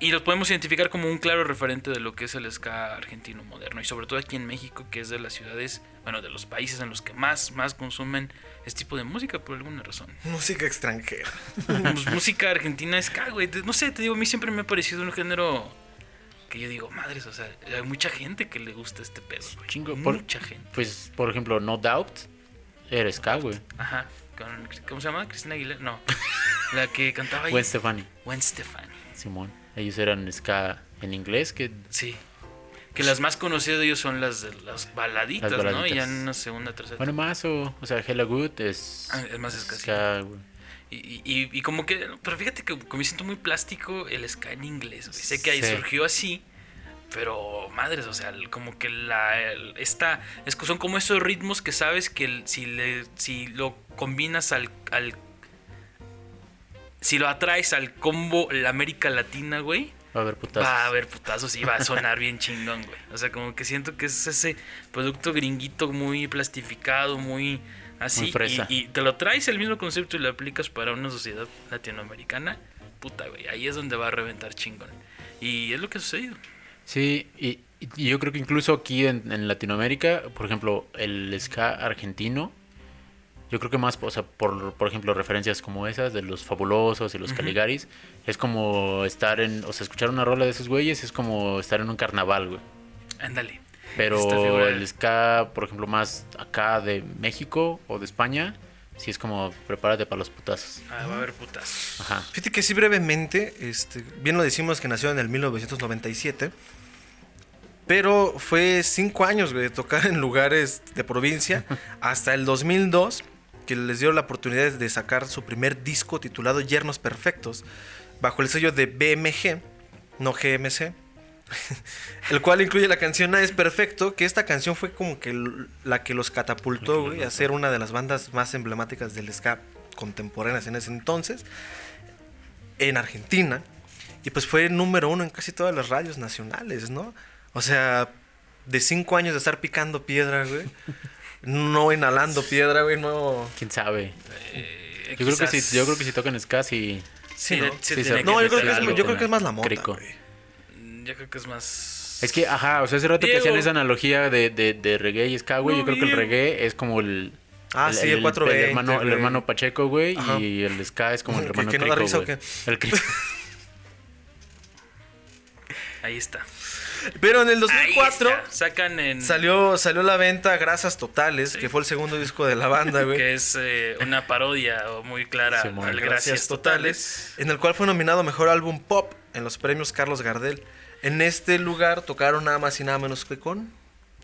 y los podemos identificar como un claro referente de lo que es el ska argentino moderno. Y sobre todo aquí en México, que es de las ciudades, bueno, de los países en los que más, más consumen este tipo de música por alguna razón. Música extranjera. Pues, música argentina ska, güey. No sé, te digo, a mí siempre me ha parecido un género que yo digo, madres, o sea, hay mucha gente que le gusta este pedo, güey. Chingo, por- Mucha gente. Pues, por ejemplo, No Doubt era ska, güey. Ajá. Con, ¿Cómo se llama? Cristina Aguilera. No. La que cantaba ahí. Gwen Stefani, Gwen Stefani. Simón. Ellos eran ska en inglés, que Sí. Que las más conocidas de ellos son las las baladitas, Las ¿no? Y baladitas. ya en una segunda, tercera. Bueno, más o, o sea, Hella Good es, Ah, es más ska, güey. Y, y- y- y como que. Pero fíjate que, me siento muy plástico el ska en inglés. güey. Sé que ahí Sí. surgió así. Pero madres, o sea, como que la. el- esta. Es que son como esos ritmos que sabes que el- si, le, si lo combinas al, al. Si lo atraes al combo la América Latina, güey. Va a haber putazos. Va a haber putazos y va a sonar bien chingón, güey. O sea, como que siento que es ese producto gringuito muy plastificado, muy así. Muy fresa. Y, y te lo traes el mismo concepto y lo aplicas para una sociedad latinoamericana. Puta, güey. Ahí es donde va a reventar chingón. Y es lo que ha sucedido. Sí, y, y yo creo que incluso aquí en, en Latinoamérica, por ejemplo, el ska argentino, yo creo que más, o sea, por, por ejemplo, referencias como esas de los fabulosos y los Caligaris, es como estar en, o sea, escuchar una rola de esos güeyes es como estar en un carnaval, güey. Ándale. Pero el ska, por ejemplo, más acá de México o de España, sí es como prepárate para los putazos. Ah, va a haber putas. Ajá. Fíjate que sí brevemente, este, bien lo decimos que nació en el 1997, pero fue cinco años güey, de tocar en lugares de provincia *laughs* hasta el 2002 que les dio la oportunidad de sacar su primer disco titulado Yernos Perfectos bajo el sello de BMG, no GMC. *laughs* El cual incluye la canción Nada es Perfecto, que esta canción fue como que la que los catapultó güey, a ser una de las bandas más emblemáticas del ska contemporáneas en ese entonces en Argentina. Y pues fue número uno en casi todas las radios nacionales, ¿no? O sea, de cinco años de estar picando piedra, güey. *laughs* No inhalando piedra, güey, no. ¿Quién sabe? Eh, Yo creo, que si, yo creo que si tocan ska, sí. Sí, ¿no? sí Sí, tiene sí. No, yo creo, que es, algo. yo creo que es más la mota, güey. Yo creo que es más. Es que, ajá, o sea, hace rato que Diego. hacían esa analogía de, de, de reggae y ska, güey. No, yo creo que el reggae es como el. Ah, sí, el 420, hermano, el hermano Pacheco, güey. Ajá. Y el ska es como el *laughs* ¿Que- hermano que no da Crico, risa o güey. qué? El Crico. *laughs* Ahí está. Pero en el Ahí 2004 está. Sacan en. salió, salió a la venta Grasas Totales, que fue el segundo disco de la banda, *laughs* güey. Que es eh, una parodia muy clara al Gracias Totales. En el cual fue nominado Mejor Álbum Pop en los premios Carlos Gardel. En este lugar tocaron nada más y nada menos que con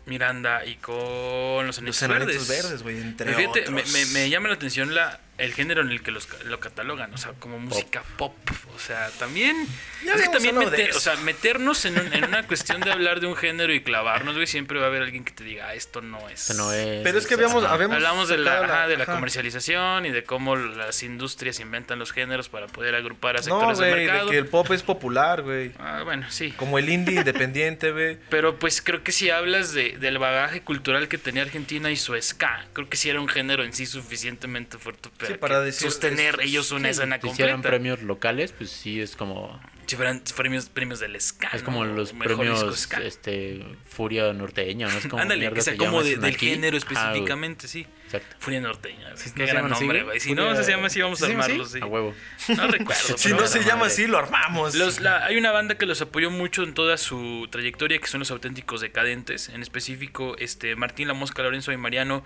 Miranda y con los los Enanitos Enanitos Verdes. Verdes, güey, entre Fíjate, me, otros. me- me llama la atención la, el género en el que los, ca- lo catalogan, o sea, como música pop. O sea, también. Ya es que también de meter- o sea, meternos en, un- en una cuestión de hablar de un género y clavarnos, güey, siempre va a haber alguien que te diga, ah, esto no es. Esto no es. Pero es que habíamos, habíamos Hablamos de la, ajá, de la ajá. comercialización y de cómo las industrias inventan los géneros para poder agrupar a No, sectores güey, del de mercado. que el pop es popular, güey. Ah, bueno, sí. Como el indie independiente, güey. Pero pues creo que si hablas de, del bagaje cultural que tenía Argentina y su ska, creo que sí era un género en sí suficientemente fuerte para, Sí, para que decir, sostener es- ellos una Sí, escena si hicieran completa. premios locales, pues sí es como. Si fueran premios, premios del ska. Es como los premios este, Furia Norteña, ¿no? Es como Ándale, que sea se como de- del aquí. género específicamente, sí. Exacto. Furia Norteña, Qué ¿no se gran nombre, güey? Si Furia- no se llama así, vamos a ¿Sí armarlo, sí. A huevo. No recuerdo. *laughs* Si no se llama así, lo armamos. Los- la- hay una banda que los apoyó mucho en toda su trayectoria, que son los auténticos decadentes. En específico, este Martín La Mosca, Lorenzo y Mariano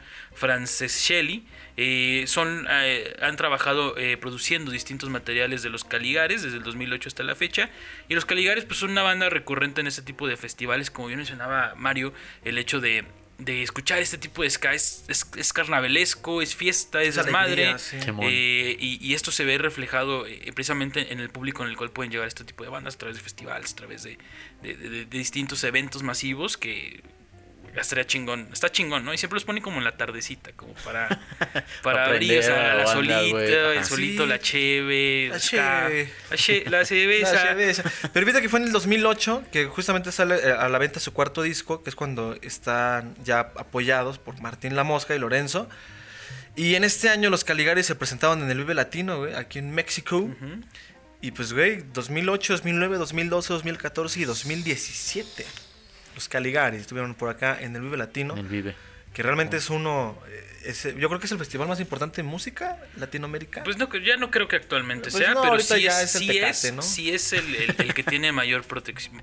Francescelli. eh, son, eh, han trabajado eh, produciendo distintos materiales de los Caligares desde el 2008 hasta la fecha. Y los Caligares pues, son una banda recurrente en este tipo de festivales. Como bien mencionaba Mario, el hecho de, de escuchar este tipo de ska es, es, es carnavalesco, es fiesta, es Es desmadre. alegría, sí. Eh, y, y esto se ve reflejado eh, precisamente en el público en el cual pueden llegar este tipo de bandas a través de festivales, a través de, de- de- de distintos eventos masivos que estaría chingón. Está chingón, ¿no? Y siempre los ponen como en la tardecita, como para, *laughs* para abrir, o sea, la solita, el solito, Sí. la cheve, La cheve. la, che- la cerveza. *laughs* La cerveza. Pero fíjate que fue en el 2008 que justamente sale eh, a la venta su cuarto disco, que es cuando están ya apoyados por Martín La Mosca y Lorenzo. Y en este año los Caligaris se presentaban en el Vive Latino, güey, aquí en México. Y pues, güey, 2008, 2009, 2012, 2014 y 2017. Los Caligaris estuvieron por acá en el Vive Latino. En el Vive. Que realmente es uno. eh, es, yo creo que es el festival más importante de música latinoamericana. Pues no, ya no creo que actualmente Pues sea, no, pero sí ya es, es el sí Tecate, es, ¿no? sí es el, el- el que tiene mayor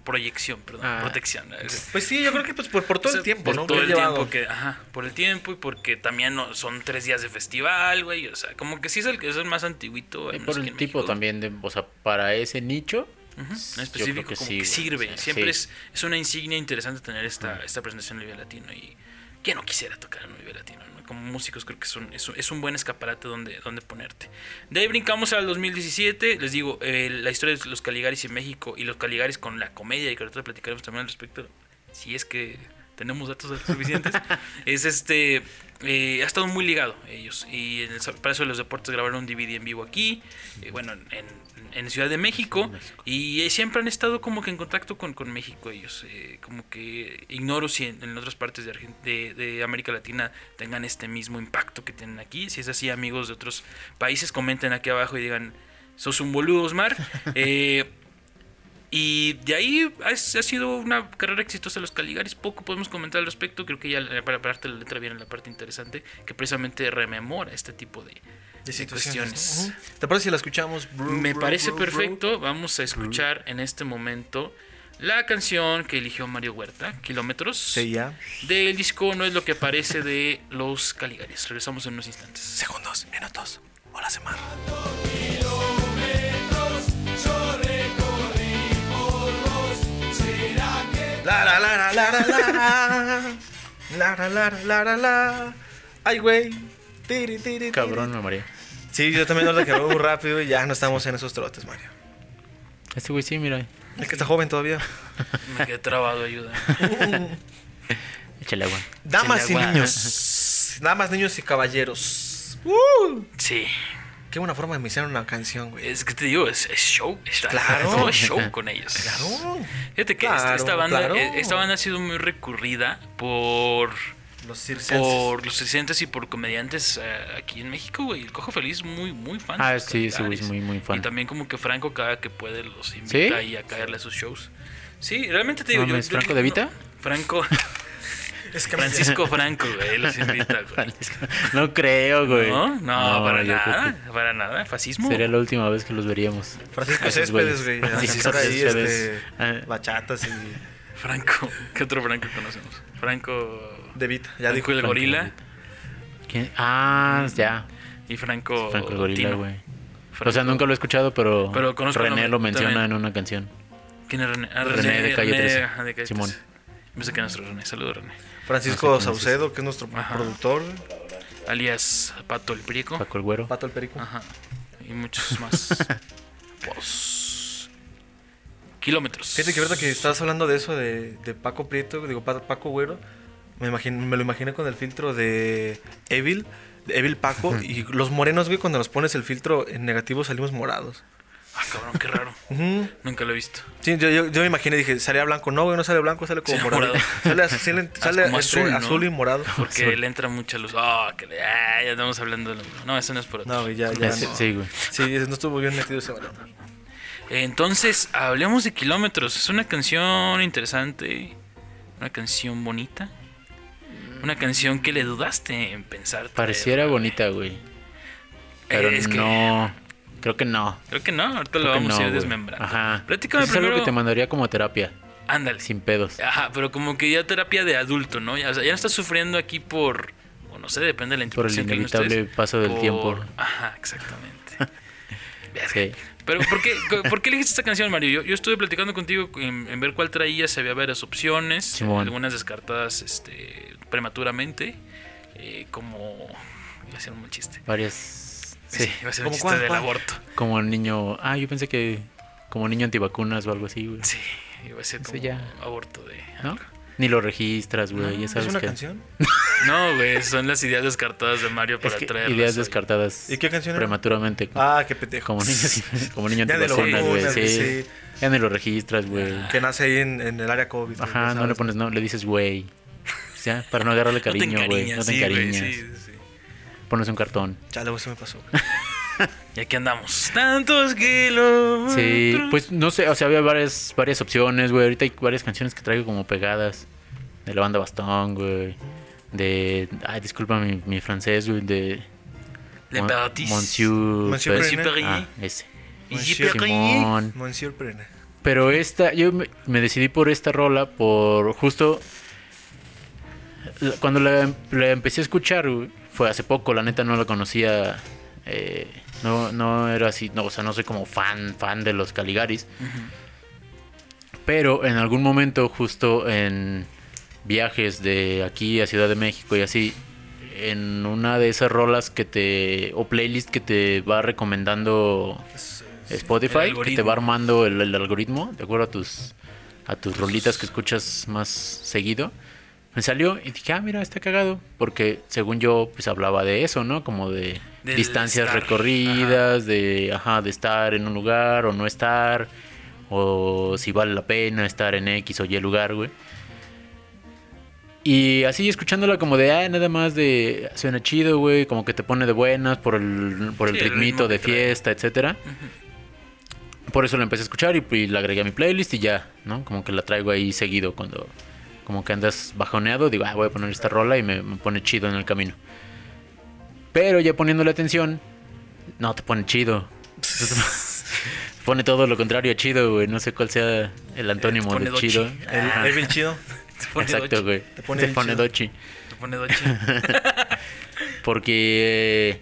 proyección, perdón, Ah. protección. Es- Pues sí, yo creo que pues por, por todo o sea, el tiempo, por ¿no? todo el llevado. tiempo que, ajá, por el tiempo y porque también no- son tres días de festival, güey, o sea, como que sí es el que es el más antiguito. Y por el tipo México. también, de, o sea, para ese nicho. En específico, que como sí, que sirve. o sea, Siempre sí. es, es una insignia interesante tener esta, esta presentación en Vive Latino. Y que no quisiera tocar en un Vive Latino, ¿no? Como músicos creo que es un, es un, es un buen escaparate donde, donde ponerte. De ahí brincamos al 2017. Les digo, eh, la historia de los Caligaris en México y los Caligaris con la comedia, y que ahorita platicaremos también al respecto, si es que tenemos datos *laughs* suficientes, es este... eh, ha estado muy ligado ellos. Y en el Palacio de los Deportes grabaron un DVD en vivo aquí, eh, bueno, en, en Ciudad de México. Y eh, siempre han estado como que en contacto con, con México ellos. eh, como que ignoro si en, en otras partes de, de, de América Latina tengan este mismo impacto que tienen aquí. Si es así, amigos de otros países, comenten aquí abajo y digan, sos un boludo, Osmar. *laughs* Eh, y de ahí ha, ha sido una carrera exitosa de los Caligaris. Poco podemos comentar al respecto. Creo que ya eh, para parte de la letra viene la parte interesante que precisamente rememora este tipo de, De de situaciones, cuestiones. ¿Te parece si la escuchamos? Bru, Me bru, parece bru? perfecto. Vamos a escuchar en este momento la canción que eligió Mario Huerta, Kilómetros, Sí, ya. del disco No es lo que parece de los Caligaris. Regresamos en unos instantes. Segundos, minutos. Hola, semana. La la la la la la la. La la la la la la. Ay, güey. Tiri, tiri, tiri. Cabrón, me mareé. Sí, yo también ahorita que muy rápido y ya no estamos en esos trotes, Mario. Este güey sí, mira. Es que está joven todavía. Me quedé trabado, ayuda. *laughs* Échale agua. Damas y Chile, agua. niños. *laughs* Damas, niños y caballeros. ¡Uh! Sí, Qué buena forma de iniciar una canción, güey. es que te digo, es, es show. Está, Claro. es show con ellos. Claro. Fíjate que esta- Claro, esta, banda, claro. eh, esta banda ha sido muy recurrida por Los circenses. por los circenses y por comediantes eh, aquí en México, güey. El Cojo Feliz muy, muy fan. Ah, sí, ese güey es muy, muy fan. Y también como que Franco cada que puede los invita ¿Sí? ahí a caerle a sus shows. Sí, realmente te digo... No mames, ¿Franco de Vita? Franco... Es que Francisco Franco, güey, los invita, *laughs* güey. No creo, güey. ¿No? No, para yo creo nada, para nada. Fascismo. que Sería la última vez que los veríamos. Francisco Céspedes, güey. Francisco Céspedes. este, Ah. bachatas y Franco. ¿Qué otro Franco conocemos? Franco... de Vita. Ya dijo. Franco el Franco gorila ¿Quién? Ah, ya. y Franco... Franco el gorila, güey. O sea, nunca lo he escuchado, pero, Pero el René lo menciona también. en una canción. ¿Quién es René? Ah, René de Calle 13. ajá, de Calle Simón. 13. Pensé que nuestro René. Saludos, René. Francisco No sé quién es Saucedo, que es nuestro Ajá. productor. Alias Pato el Prico. Paco el Güero. Pato el Perico. Ajá. Y muchos más. *laughs* Pues, kilómetros. Fíjate que ahorita que estás hablando de eso, de, de Paco Prieto, digo, Pa- Paco Güero, me, imagino, me lo imaginé con el filtro de Evil, de Evil Paco, *laughs* y los morenos, güey, cuando nos pones el filtro en negativo salimos morados. Ah, cabrón, qué raro. *laughs* Nunca lo he visto. Sí, yo, yo, yo me imaginé, dije, ¿salía blanco? No, güey, no sale blanco, sale como Sí, morado. morado. *laughs* Sale, sale, sale como azul, ¿no? azul y morado. Porque le entra mucha luz. Ah, que le. Ah, ya estamos hablando de lo mismo. No, eso no es por otro. No, güey, ya, ya. Sí, no. sí, güey. Sí, no estuvo bien metido ese balón. Entonces, hablemos de kilómetros. Es una canción interesante. Una canción bonita. Una canción que le dudaste en pensar. Pareciera bonita, güey. Pero Eh, es que- no. Creo que no. Creo que no, ahorita lo Creo vamos no, a ir desmembrando. Ajá. Platícame es algo primero. que te mandaría como terapia. Ándale. Sin pedos. Ajá, pero como que ya terapia de adulto, ¿no? Ya, o sea, ya no estás sufriendo aquí por. O no sé, depende de la Por el que inevitable estés, paso del por- tiempo. Ajá, exactamente. *laughs* Sí. Pero ¿por qué, ¿por qué elegiste esta canción, Mario? Yo, yo estuve platicando contigo en, en ver cuál traías, había varias opciones, Simón. algunas descartadas este, prematuramente, eh, como... Iba a ser un mal chiste. Varias. Sí, *laughs* Sí. iba a ser un ¿Cómo chiste cuál, del cuál? aborto. Como niño. Ah, yo pensé que. Como niño antivacunas o algo así, güey. Sí, iba a ser como ya. aborto de... ¿No? algo. Ni lo registras, güey. ya ¿Es sabes una que. canción? *laughs* No, güey, son las ideas descartadas de Mario para Es que traerlas ideas hoy. descartadas. ¿Y qué canción era? Prematuramente. Ah, qué pendejo. Como niño, *laughs* como niño antivacunas, güey. vacunas, Sí. güey, sí. Ya ni lo registras, güey. Que nace ahí en, en el área COVID. Ajá, no le pones, no, le dices, güey. O sea, para no agarrarle No te cariño, güey. encariñas, No te sí, güey, encariñas. sí, sí. Pones un cartón. Chale, güey, se me pasó. *laughs* Y aquí andamos. Tantos kilómetros. Sí, pues no sé, o sea, había varias, varias opciones, güey. Ahorita hay varias canciones que traigo como pegadas. De la banda Bastón, güey. De. Ay, disculpa mi, mi francés, güey. De. Le Mon-. Monsieur. Monsieur Pe- Monsieur Perrier. Ah, ese. Monsieur Prena. Pero esta, yo me, me decidí por esta rola por justo cuando la, la empecé a escuchar, güey, fue hace poco, la neta no la conocía, eh, no, no era así, no, o sea, no soy como fan, fan de los Caligaris, pero en algún momento justo en viajes de aquí a Ciudad de México y así, en una de esas rolas que te, o playlist que te va recomendando Spotify, que te va armando el, el algoritmo, de acuerdo a tus, a tus rolitas que escuchas más seguido. Me salió y dije, ah, mira, está cagado. Porque según yo, pues hablaba de eso, ¿no? Como de Del distancias estar, recorridas, de, ajá, de estar en un lugar o no estar. O si vale la pena estar en X o Y lugar, güey. Y así escuchándola como de, ah, nada más de, suena chido, güey, como que te pone de buenas por el, por el Sí, ritmito de fiesta, etcétera. Por eso la empecé a escuchar y, y la agregué a mi playlist y ya, ¿no? Como que la traigo ahí seguido cuando, como que andas bajoneado, digo, ah, voy a poner esta rola y me, me pone chido en el camino. Pero ya poniéndole atención, no te pone chido. *laughs* pone todo lo contrario a chido, güey. No sé cuál sea el antónimo pone de dochi. chido. El Ajá. Evil chido. *laughs* Pone Exacto, dochi. güey. Te pone Te pone dochi. Se pone dochi. Porque, eh,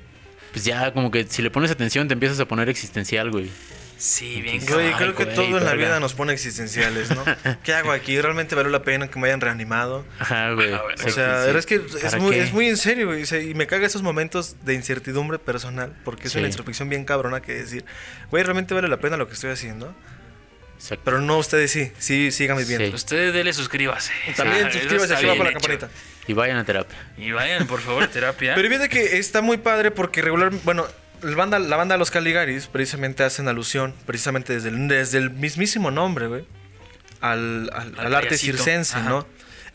pues ya como que si le pones atención te empiezas a poner existencial, güey. Sí, bien Güey, Ay, creo que güey, todo en la verga. vida nos pone existenciales, ¿no? *laughs* ¿Qué hago aquí? ¿Realmente valió la pena que me hayan reanimado? Ajá, güey. Ah, bueno. O sea, sí. es que es ¿Para muy, es muy en serio, güey. o sea, y me caga esos momentos de incertidumbre personal, porque es Sí. una introspección bien cabrona que decir, güey, ¿realmente vale la pena lo que estoy haciendo? Exacto. Pero no, ustedes sí, sí, síganme viendo. Sí. Usted dele suscríbase. También Ah, suscríbase, activa la hecho. campanita. Y vayan a terapia. Y vayan, por favor, a terapia. Pero fíjate que está muy padre porque regular, bueno, la banda, la banda Los Caligaris precisamente hacen alusión, precisamente desde el, desde el mismísimo nombre, güey, al, al, arte circense, Ajá. ¿no?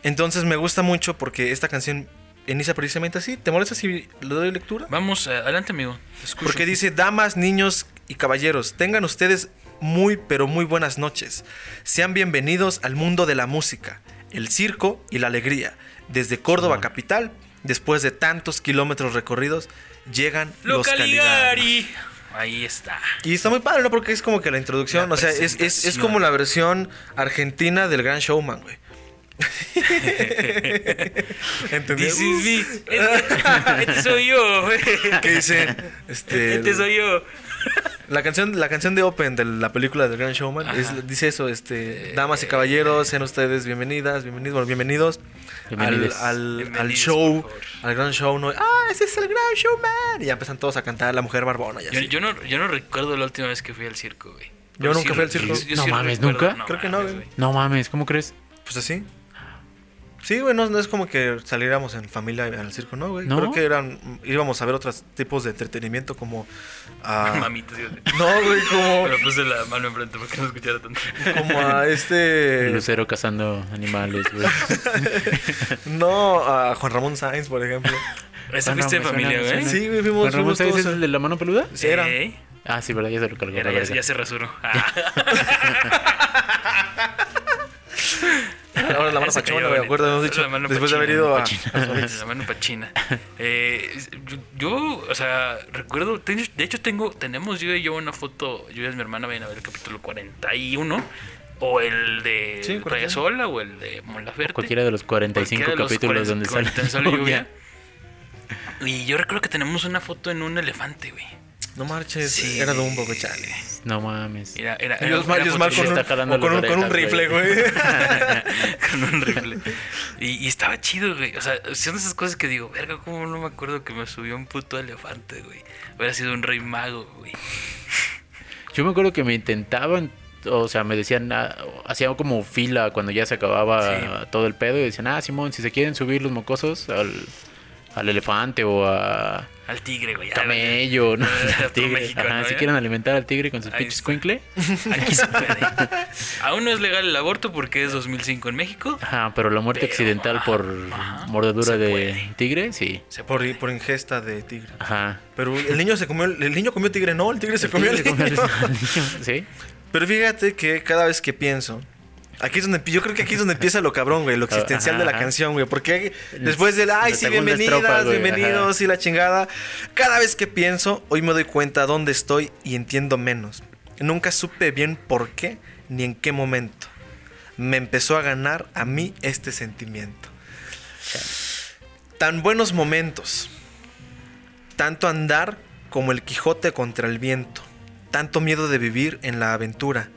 Entonces me gusta mucho porque esta canción inicia precisamente así. ¿Te molesta si le doy lectura? Vamos, eh, adelante, amigo. Escucho. Porque dice, damas, niños y caballeros, tengan ustedes muy, pero muy buenas noches. Sean bienvenidos al mundo de la música, el circo y la alegría. Desde Córdoba capital, después de tantos kilómetros recorridos, llegan los Caligaris. Localigari. Ahí está. Y está muy padre, ¿no? Porque es como que la introducción, La o sea, es, es, es como la versión argentina del Gran Showman, güey. *laughs* ¿Entendí? This is me. Este, este soy yo. *laughs* ¿Qué dice? Este, Este soy yo. La canción, la canción de Open de la película del Gran Showman es- dice eso, este, damas y caballeros, sean ustedes bienvenidas, bienvenidos, bueno, bienvenidos al, al, show, al gran show, ¿no? Ah, ese es el Gran Showman. Y ya empiezan todos a cantar La Mujer Barbona y Yo, así. yo no, yo no recuerdo la última vez que fui al circo, güey. Yo nunca sí fui al circo. yo- yo No sí mames, recuerdo- ¿nunca? Creo que no, mames, güey. No mames, ¿cómo crees? Pues así. Sí, güey, no, no es como que saliéramos en familia al circo, ¿no, güey? ¿No? Creo que eran, íbamos a ver otros tipos de entretenimiento como... ah, Mamita, sí, sí. no, güey, como, Pero puse la mano enfrente para que no escuchara tanto. como a *laughs* este... El lucero cazando animales, güey. *laughs* No, a Juan Ramón Sáenz, por ejemplo. *laughs* ¿Esa Bueno, fuiste de familia, güey? Sí, güey, fuimos, ¿Juan Ramón fuimos Sáenz todos es el de la mano peluda? Sí, era. Ah, sí, ¿verdad? Ya se lo cargó. Era, ya se rasuró. Ah. *laughs* Ahora la mano pachona, bonito. acuerdas, hemos dicho, La mano después de haber ido a... *laughs* La mano pachina. Eh, yo, o sea, recuerdo, de hecho tengo, tenemos yo y yo una foto, yo y mi hermana vayan a ver el capítulo 41, o el de Sí, Playa 41. Sola, o el de Mon Laferte. Cualquiera de los 45 Cualquiera de los capítulos 40 donde sale, 40 sale lluvia. lluvia. Y yo recuerdo que tenemos una foto en un elefante, güey. No marches, Sí. era Dumbo, güey, chale. No mames. Era, foto- con, un, con, un, con un orejas, rifle, güey. *laughs* con un rifle. Y, y estaba chido, güey. O sea, son esas cosas que digo, verga, ¿cómo no me acuerdo que me subió un puto elefante, güey? Hubiera sido un rey mago, güey. Yo me acuerdo que me intentaban, o sea, me decían, ah, hacía como fila cuando ya se acababa Sí. todo el pedo y decían, ah, Simón, si se quieren subir los mocosos al, al elefante o a Al tigre, güey. camello, ¿no? *laughs* Al tigre. México, Ajá, ¿no? si quieren alimentar al tigre con sus pinches cuincle. *laughs* Aquí se puede. Aún no es legal el aborto porque es 2005 en México. Ajá, pero la muerte Pero, accidental por mordedura de puede. tigre, sí. Se Por, por ingesta de tigre. Ajá. Pero el niño se comió, el niño comió tigre, no, el tigre se El comió tigre el comió niño. *laughs* al niño, Sí. Pero fíjate que cada vez que pienso, aquí es donde yo creo que aquí es donde empieza lo cabrón, güey, lo *laughs* existencial Ajá, de la ajá. canción, güey, porque después del ay, la sí, bienvenidas, estrofa, güey, bienvenidos y la chingada, cada vez que pienso, hoy me doy cuenta dónde estoy y entiendo menos. Nunca supe bien por qué ni en qué momento me empezó a ganar a mí este sentimiento. Tan buenos momentos, tanto andar como el Quijote contra el viento, tanto miedo de vivir en la aventura,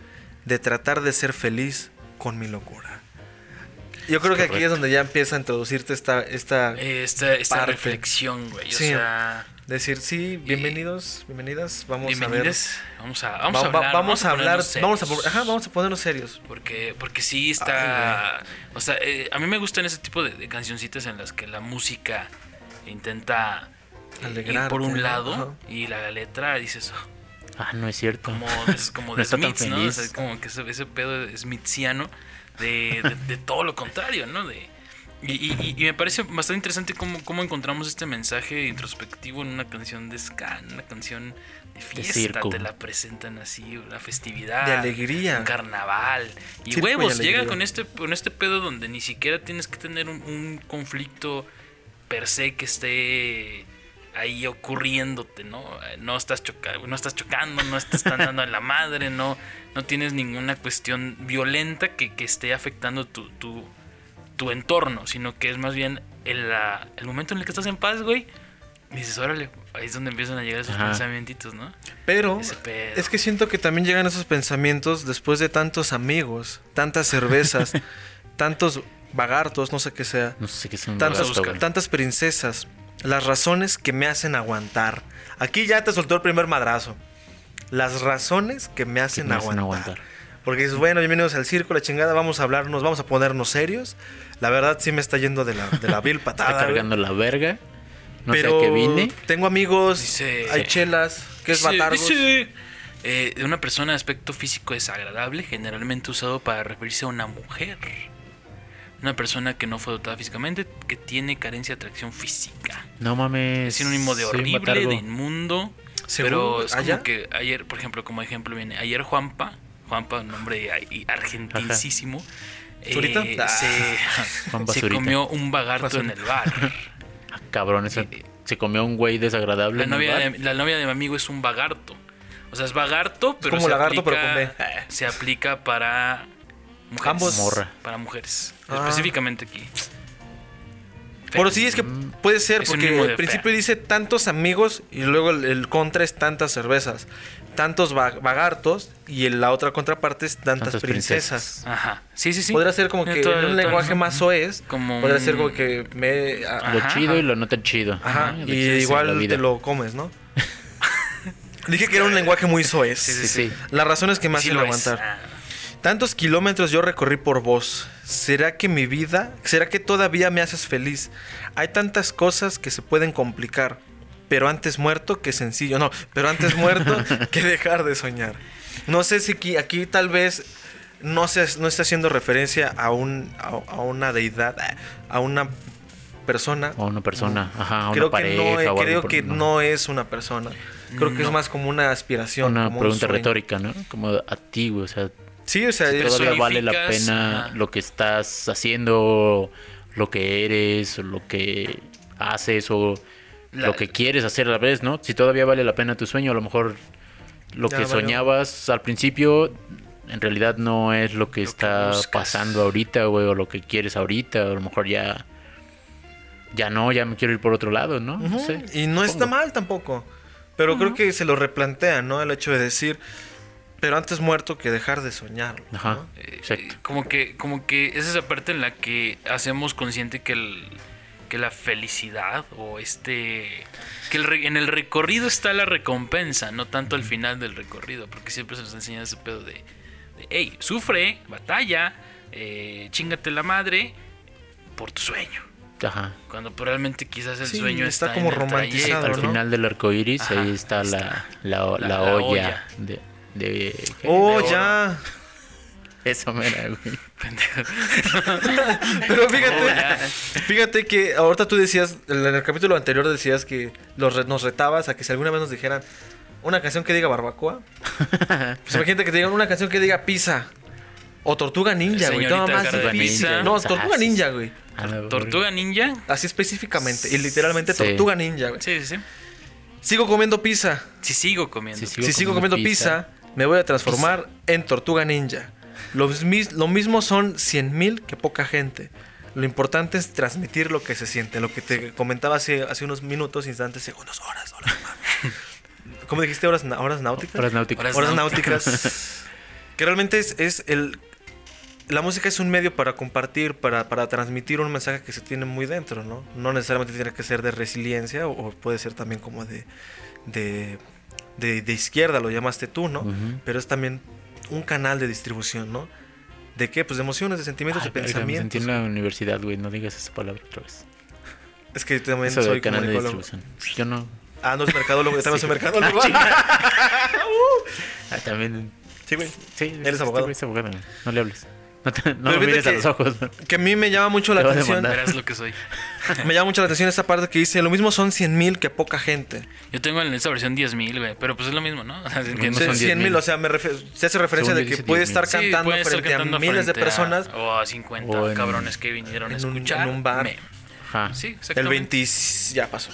de tratar de ser feliz con mi locura. Yo creo que aquí es donde ya empieza a introducirte esta, esta Esta, esta Parte. reflexión, güey. O sea, decir sí, bienvenidos, bienvenidas, vamos a ver. bienvenidos. Vamos a, vamos Va- a va- hablar. vamos a hablar, vamos a, serios. ajá, vamos a ponernos serios. Porque, porque sí está. o sea, eh, a mí me gustan ese tipo de, de cancioncitas en las que la música intenta eh, ir por un lado Ajá. y la letra dices oh, Ah, no es cierto. como, *laughs* es como No de tan Smiths, ¿no? O sea, como que ese, ese pedo smithiano de, de, de todo lo contrario, ¿no? De, y, y- y me parece bastante interesante cómo, cómo encontramos este mensaje introspectivo en una canción de ska, en una canción de fiesta. circo. te la presentan así, una festividad. De alegría. Un carnaval. Y Circo huevos, llega con este, con este pedo donde ni siquiera tienes que tener un, un conflicto per se que esté ahí ocurriéndote, ¿no? Eh, No estás, choca no estás chocando, no estás dando en la madre, no, no tienes ninguna cuestión violenta que, que esté afectando tu, tu, tu entorno, sino que es más bien el, momento en el que estás en paz, güey. Y dices, órale, ahí es donde empiezan a llegar esos Ajá. pensamientos, ¿no? Pero es que siento que también llegan esos pensamientos después de tantos amigos, tantas cervezas, *laughs* tantos vagartos, no sé qué sea, No sé qué es un tantas, tantas princesas, las razones que me hacen aguantar. Aquí ya te soltó el primer madrazo. Las razones que me hacen, me hacen aguantar. aguantar. Porque dices, bueno, bienvenidos al circo, la chingada, vamos a hablarnos, vamos a ponernos serios. La verdad sí me está yendo de la, de la vil *laughs* Está patada. güey. cargando la verga. No Pero sé a qué vine. tengo amigos, Dice- hay chelas, que es batargos. dice, eh, de una persona de aspecto físico desagradable, generalmente usado para referirse a una mujer. Una persona que no fue dotada físicamente, que tiene carencia de atracción física. No mames. Es sinónimo de horrible, de inmundo. ¿Seguro? Pero es ¿Allá? como que ayer, por ejemplo, como ejemplo viene, ayer Juanpa, Juanpa, un nombre ahí argentinísimo, eh, ¿Zurita? Ah. se, *laughs* Juan se comió un bagarto en el bar. *laughs* Ah, cabrón, esa- se comió un güey desagradable. La en el novia, bar. de, la novia de mi amigo es un bagarto. O sea, es bagarto, pero como se, lagarto, aplica, pero con B. se aplica para mujeres. Ambos. Morra. Para mujeres. Ah. Específicamente aquí. Pero sí, es que puede ser, Es porque al principio fea. dice tantos amigos y luego el, el contra es tantas cervezas. Tantos va- vagartos y la otra contraparte es tantas, Tantas princesas. princesas. Ajá. Sí, sí, sí. Podría ser como que todo- en un todo lenguaje más soez. Como podría un- ser como que me. Lo chido ajá. y lo no tan chido. Ajá, y chido es la igual te lo comes, ¿no? *laughs* Dije que era un lenguaje muy soez. Sí, Sí, sí. Las razones que me Sí hacen lo es. aguantar. Ah. Tantos kilómetros yo recorrí por vos. ¿Será que mi vida, será que todavía me haces feliz? Hay tantas cosas que se pueden complicar, pero antes muerto que sencillo. No, pero antes muerto *laughs* que dejar de soñar. No sé si aquí, aquí tal vez no, se, no está haciendo referencia a, un, a, a una deidad, a una persona. O una persona, ajá, a creo una que, pareja no, o algo creo por- que no es una persona. Creo que es más como una aspiración. Una como pregunta retórica, ¿no? Como a ti, güey, o sea, Sí, o sea, pero todavía vale la pena ajá. lo que estás haciendo, lo que eres, o lo que haces, o La- lo que quieres hacer a la vez, ¿no? Si todavía vale la pena tu sueño, a lo mejor lo Ya que valió. soñabas al principio en realidad no es lo que Lo está pasando ahorita, güey, o lo que quieres ahorita, a lo mejor ya ya no, ya me quiero ir por otro lado, ¿no? No sé. Y no está mal tampoco. Pero creo que se lo replantean, ¿no? El hecho de decir, pero antes muerto que dejar de soñar. Ajá. ¿no? Eh, Exacto. Como que, como que es esa parte en la que hacemos consciente que el que la felicidad o este que el en el recorrido está la recompensa, no tanto al final del recorrido, porque siempre se nos enseña ese pedo de, de hey, sufre, batalla, eh, chingate la madre por tu sueño. Ajá. Cuando probablemente quizás el Sí, sueño está está, como en el romantizado, trayecto, Al ¿no? final del arco iris, Ajá, ahí está, ahí la, está. la, la, La- la olla, olla. de. De. Oh, De ya. Eso mera, güey. Pendejo. *laughs* Pero fíjate, fíjate que ahorita tú decías, en el capítulo anterior decías que los re- nos retabas a que si alguna vez nos dijeran una canción que diga barbacoa, *laughs* pues imagínate que te digan una canción que diga pizza. O Tortuga Ninja, güey. Toma más pizza. No, Tortuga Ninja, güey. Tortuga Ninja. Así específicamente. Y literalmente Sí. Tortuga Ninja, güey. Sí, sí, sí. Sigo comiendo pizza. Sí sigo comiendo. Sí, si sigo comiendo pizza, me voy a transformar en Tortuga Ninja. Lo, mis- lo mismo son 100 mil que poca gente. Lo importante es transmitir lo que se siente. Lo que te comentaba hace, hace unos minutos, instantes, segundos, horas, horas. *laughs* ¿Cómo dijiste? ¿Horas, horas náuticas? Horas náuticas. Horas Horas náuticas. náuticas. que realmente es, es el... La música es un medio para compartir, para, para transmitir un mensaje que se tiene muy dentro, ¿no? No necesariamente tiene que ser de resiliencia o, o puede ser también como de, de, de, de izquierda, lo llamaste tú, ¿no? Pero es también un canal de distribución, ¿no? ¿De qué? Pues de emociones, de sentimientos, Ay, de verga, me sentí pensamientos. en la universidad, güey. No digas esa palabra otra vez. Es que yo también Eso soy canal de distribución. Yo no. Ah, no es mercadólogo, también soy mercadólogo. *laughs* Ah, también. sí, güey. Sí, Eres este abogado. güey es abogado. güey. No le hables. No, te, no me mires a que- los ojos. Que a mí me llama mucho la Te a atención. Verás lo que soy. Me llama mucho la atención esta parte que dice, lo mismo son 100 mil que poca gente. Yo tengo en esta versión 10.000, güey. Pero pues es lo mismo, ¿no? *laughs* O sea, No entiendo. son 100 mil, 10,000. o sea, me refiero- se hace referencia Según de que dice puede 10,000. estar Sí, cantando estar frente cantando a miles de frente a- personas o a 50 O en- cabrones que vinieron a escuchar. en un bar. Ajá. Sí, el exactamente. 20... Ya pasó.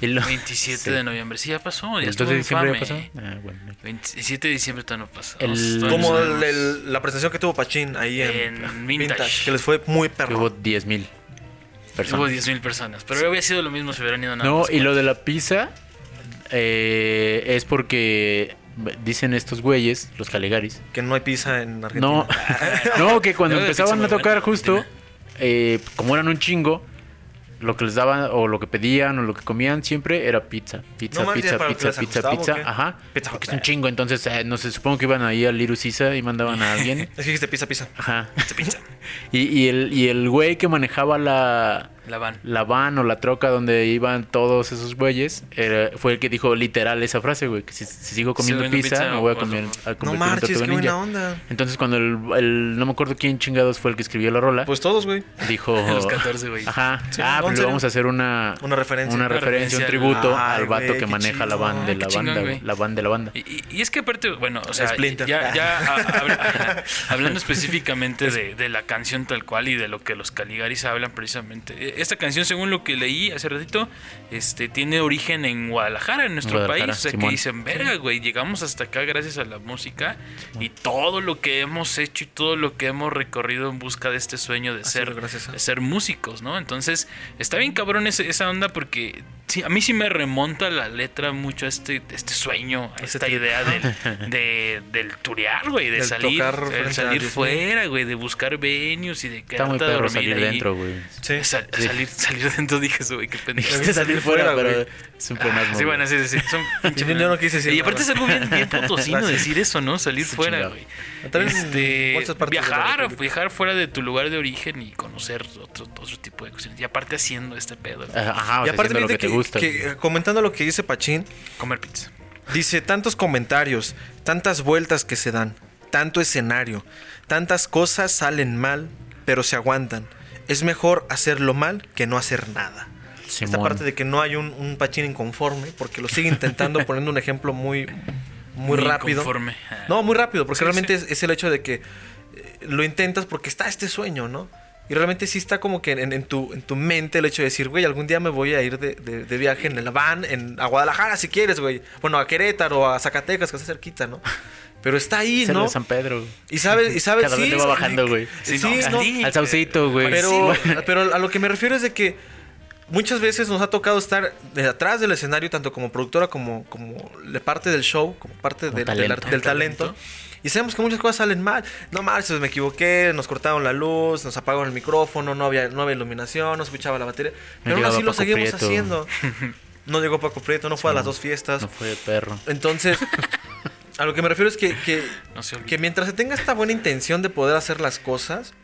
Y lo- 27 Sí. de noviembre. Sí, ya pasó. Ya ¿El estuvo 12 de diciembre ya pasó? Ah, bueno. 27 de diciembre todavía no pasó. El- Como el- el- la presentación que tuvo Pachín ahí en, En Vintage. que les fue muy perro. Hubo 10 mil Hubo personas. 10.000 personas. Pero había sido lo mismo si hubieran ido nada No, más. y lo de la pizza eh, es porque dicen estos güeyes, los Caligaris. Que no hay pizza en Argentina. No, *laughs* no, que cuando empezaban a tocar buena, justo, eh, como eran un chingo, lo que les daban o lo que pedían o lo que comían siempre era pizza. Pizza, No pizza, ¿para lo que pizza, pizza, pizza. Ajá. Pizza porque es un chingo, entonces eh, no sé, supongo que iban ahí al Little Caesar y mandaban a *laughs* alguien. Es que dijiste pizza, pizza. Ajá. Pizza. *laughs* Y, y el, y el güey que manejaba la, La van. la van o la troca donde iban todos esos güeyes, era- fue el que dijo literal esa frase, güey, que si, si sigo comiendo pizza, pizza, me voy a comer, a No marches, qué buena onda. Entonces cuando el, el- no me acuerdo quién chingados fue el que escribió la rola, Pues todos, güey. dijo *laughs* Los 14, güey. Ajá. Sí, ah, pero le serio. vamos a hacer una Una referencia. una Una referencia, un tributo Ay, al vato güey, que maneja la banda de la chingón, banda, güey. la banda de la banda. Y, es que aparte, bueno, o sea, Splinter. ya, ya a- habla- *laughs* hablando específicamente de, de la canción tal cual y de lo que los Caligaris hablan precisamente. Esta canción, según lo que leí hace ratito, este tiene origen en Guadalajara, en nuestro Guadalajara, país. O sea, que dicen, verga, güey, llegamos hasta acá gracias a la música y todo lo que hemos hecho y todo lo que hemos recorrido en busca de este sueño de ser, sido gracias a- de ser músicos, ¿no? Entonces, está bien cabrón ese- esa onda porque sí, a mí sí me remonta la letra mucho a este, este sueño, a esta idea del, *laughs* de, del turear, güey, de Del salir, de salir 10,000. fuera, güey, de buscar venues y de Está muy quedarte a perro dormir salir ahí. dentro, güey. Sí. Sal- Sí. Salir, salir dentro, dije eso, güey, qué pendejo. Dijiste salir fuera, pero es un Ah, pleonasmo, sí, bueno, sí, sí, sí. Son *laughs* pinche no quise decir Y aparte es algo bien, bien *laughs* potosino decir eso, ¿no? Salir Sí, fuera, güey. Este, viajar, viajar fuera de tu lugar de origen y conocer otro, otro tipo de cosas. Y aparte haciendo este pedo, güey. Ajá, o y sea, aparte, lo que, que, te gusta. que, comentando lo que dice Pachín, comer pizza. dice tantos comentarios, tantas vueltas que se dan, tanto escenario, tantas cosas salen mal, pero se aguantan. Es mejor hacerlo mal que no hacer nada. Esta Simón. parte de que no hay un, un Pachín inconforme, porque lo sigue intentando *laughs* poniendo un ejemplo muy, muy, rápido. No, muy rápido, porque Sí, realmente sí. Es, es el hecho de que eh, lo intentas porque está este sueño, ¿no? Y realmente sí está como que en, en tu, en tu mente el hecho de decir, güey, algún día me voy a ir de, de- de viaje en la van, en, a Guadalajara si quieres, güey. Bueno, a Querétaro, a Zacatecas, que está cerquita, ¿no? Pero está ahí, el ¿no? de San Pedro. Y sabes, y sabes, Cada vez sí, le va sí, bajando, güey. Sí, Sí, no, no, sí. Al saucito, güey. pero, Sí. pero a lo que me refiero es de que muchas veces nos ha tocado estar de atrás del escenario, tanto como productora como, como de parte del show, como parte Como del, del, talento. del talento. Y sabemos que muchas cosas salen mal. No marches, me equivoqué, nos cortaron la luz, nos apagaron el micrófono, no había, no había iluminación, no se escuchaba la batería. Pero aún así lo Paco seguimos Prieto. haciendo. *laughs* No llegó Paco Prieto, no fue a las dos fiestas. No fue de perro. Entonces, *laughs* a lo que me refiero es que, que, *sighs* No se olvide. que mientras se tenga esta buena intención de poder hacer las cosas,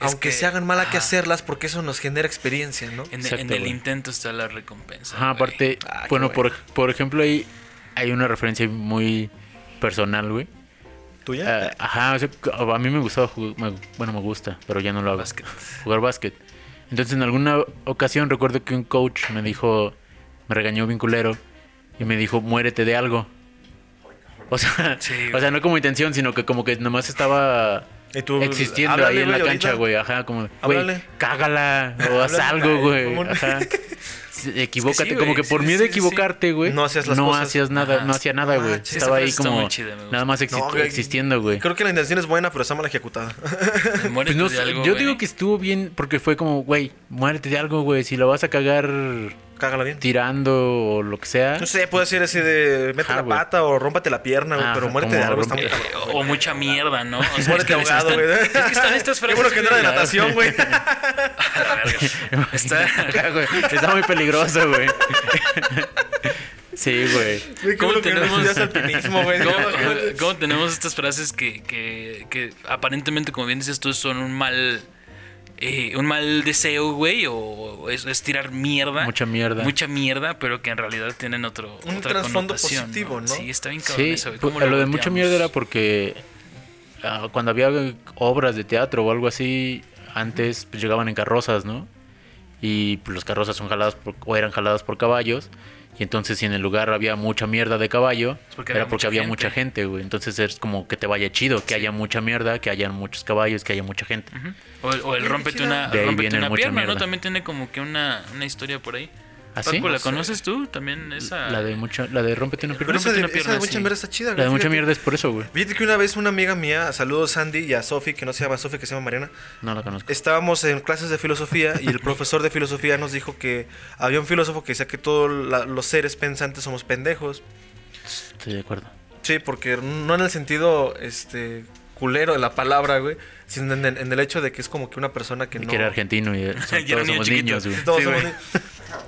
Aunque que- se hagan mal hay que hacerlas porque eso nos genera experiencia, ¿no? En, Exacto, en el intento está la recompensa. Ajá, aparte, Ah, bueno, bueno. por, por ejemplo, ahí hay una referencia muy personal, güey. ¿Tuya? Ah, ajá, o sea, a mí me gustaba jugar, me- bueno, me gusta, pero ya no lo hago. Básquet. Jugar básquet. Entonces, en alguna ocasión recuerdo que un coach me dijo, me regañó bien culero y me dijo, muérete de algo. O sea, Sí, o sea, no como intención, sino que como que nomás estaba tú, existiendo háblale, ahí en la güey, cancha, ahorita. güey. Ajá, como, güey, cágala o *laughs* haz algo, güey. Ajá. *laughs* Equivócate, sí, como que por sí, miedo sí, a equivocarte, güey. No hacías las no cosas. hacías nada, Ajá. no hacía nada, güey. Ah, Estaba ahí como chida, nada más exi- No, güey. existiendo, güey. Creo que la intención es buena, pero está mal ejecutada. *laughs* Muérete Pues no algo, yo güey. digo que estuvo bien porque fue como, güey, muérete de algo, güey. Si lo vas a cagar Cágala bien. tirando o lo que sea. No sé, puede decir así de mete Ajá, la güey. pata o rómpate la pierna, güey, Ajá, pero muérete de algo está muy cabrón. O mucha mierda, ¿no? O sea, Muérete es que ahogado, güey. Es que están estas *laughs* Qué frases. bueno que no era de natación, güey. *laughs* *laughs* Está. Está muy peligroso, güey. Sí, güey. ¿Cómo no tenemos- güey. ¿Cómo, cómo tenemos estas frases que, que, que aparentemente, como bien dices tú, son un mal. Eh, un mal deseo, güey, o es, es tirar mierda. Mucha mierda. Mucha mierda, pero que en realidad tienen otro, Un otra trasfondo connotación, positivo, ¿no? Sí, está bien cabrón Sí, eso, güey. pues, ¿Cómo lo de mucha mierda era porque ah, cuando había obras de teatro o algo así, antes pues, llegaban en carrozas, ¿no? Y pues, los carrozas son jaladas por, o eran jaladas por caballos. Y entonces si en el lugar había mucha mierda de caballo, porque era había porque mucha había gente. mucha gente, güey. Entonces es como que te vaya chido, que haya mucha mierda, que haya muchos caballos, que haya mucha gente. O el, o el chida. una, De ahí rómpete viene una pierna, ¿no? También tiene como que una, una historia por ahí. ¿Ah, sí? ¿la conoces tú? También esa... La de mucha, la de rómpete una Pero pierna. esa de, una esa pierna, de mucha sí. mierda está chida, güey. La de mucha mierda es por eso, güey. Fíjate que una vez una amiga mía, saludos Sandy y a Sofi, que no se llama Sofi, que se llama Mariana, No la conozco. estábamos en clases de filosofía y el profesor de filosofía nos dijo que había un filósofo que decía que todos la- los seres pensantes somos pendejos. Estoy de acuerdo. Sí, porque no en el sentido este culero de la palabra, güey, sino en el, en el hecho de que es como que una persona que no... Que era argentino y eh, *laughs* son- Y todos somos niños, güey. Todos Sí, somos güey.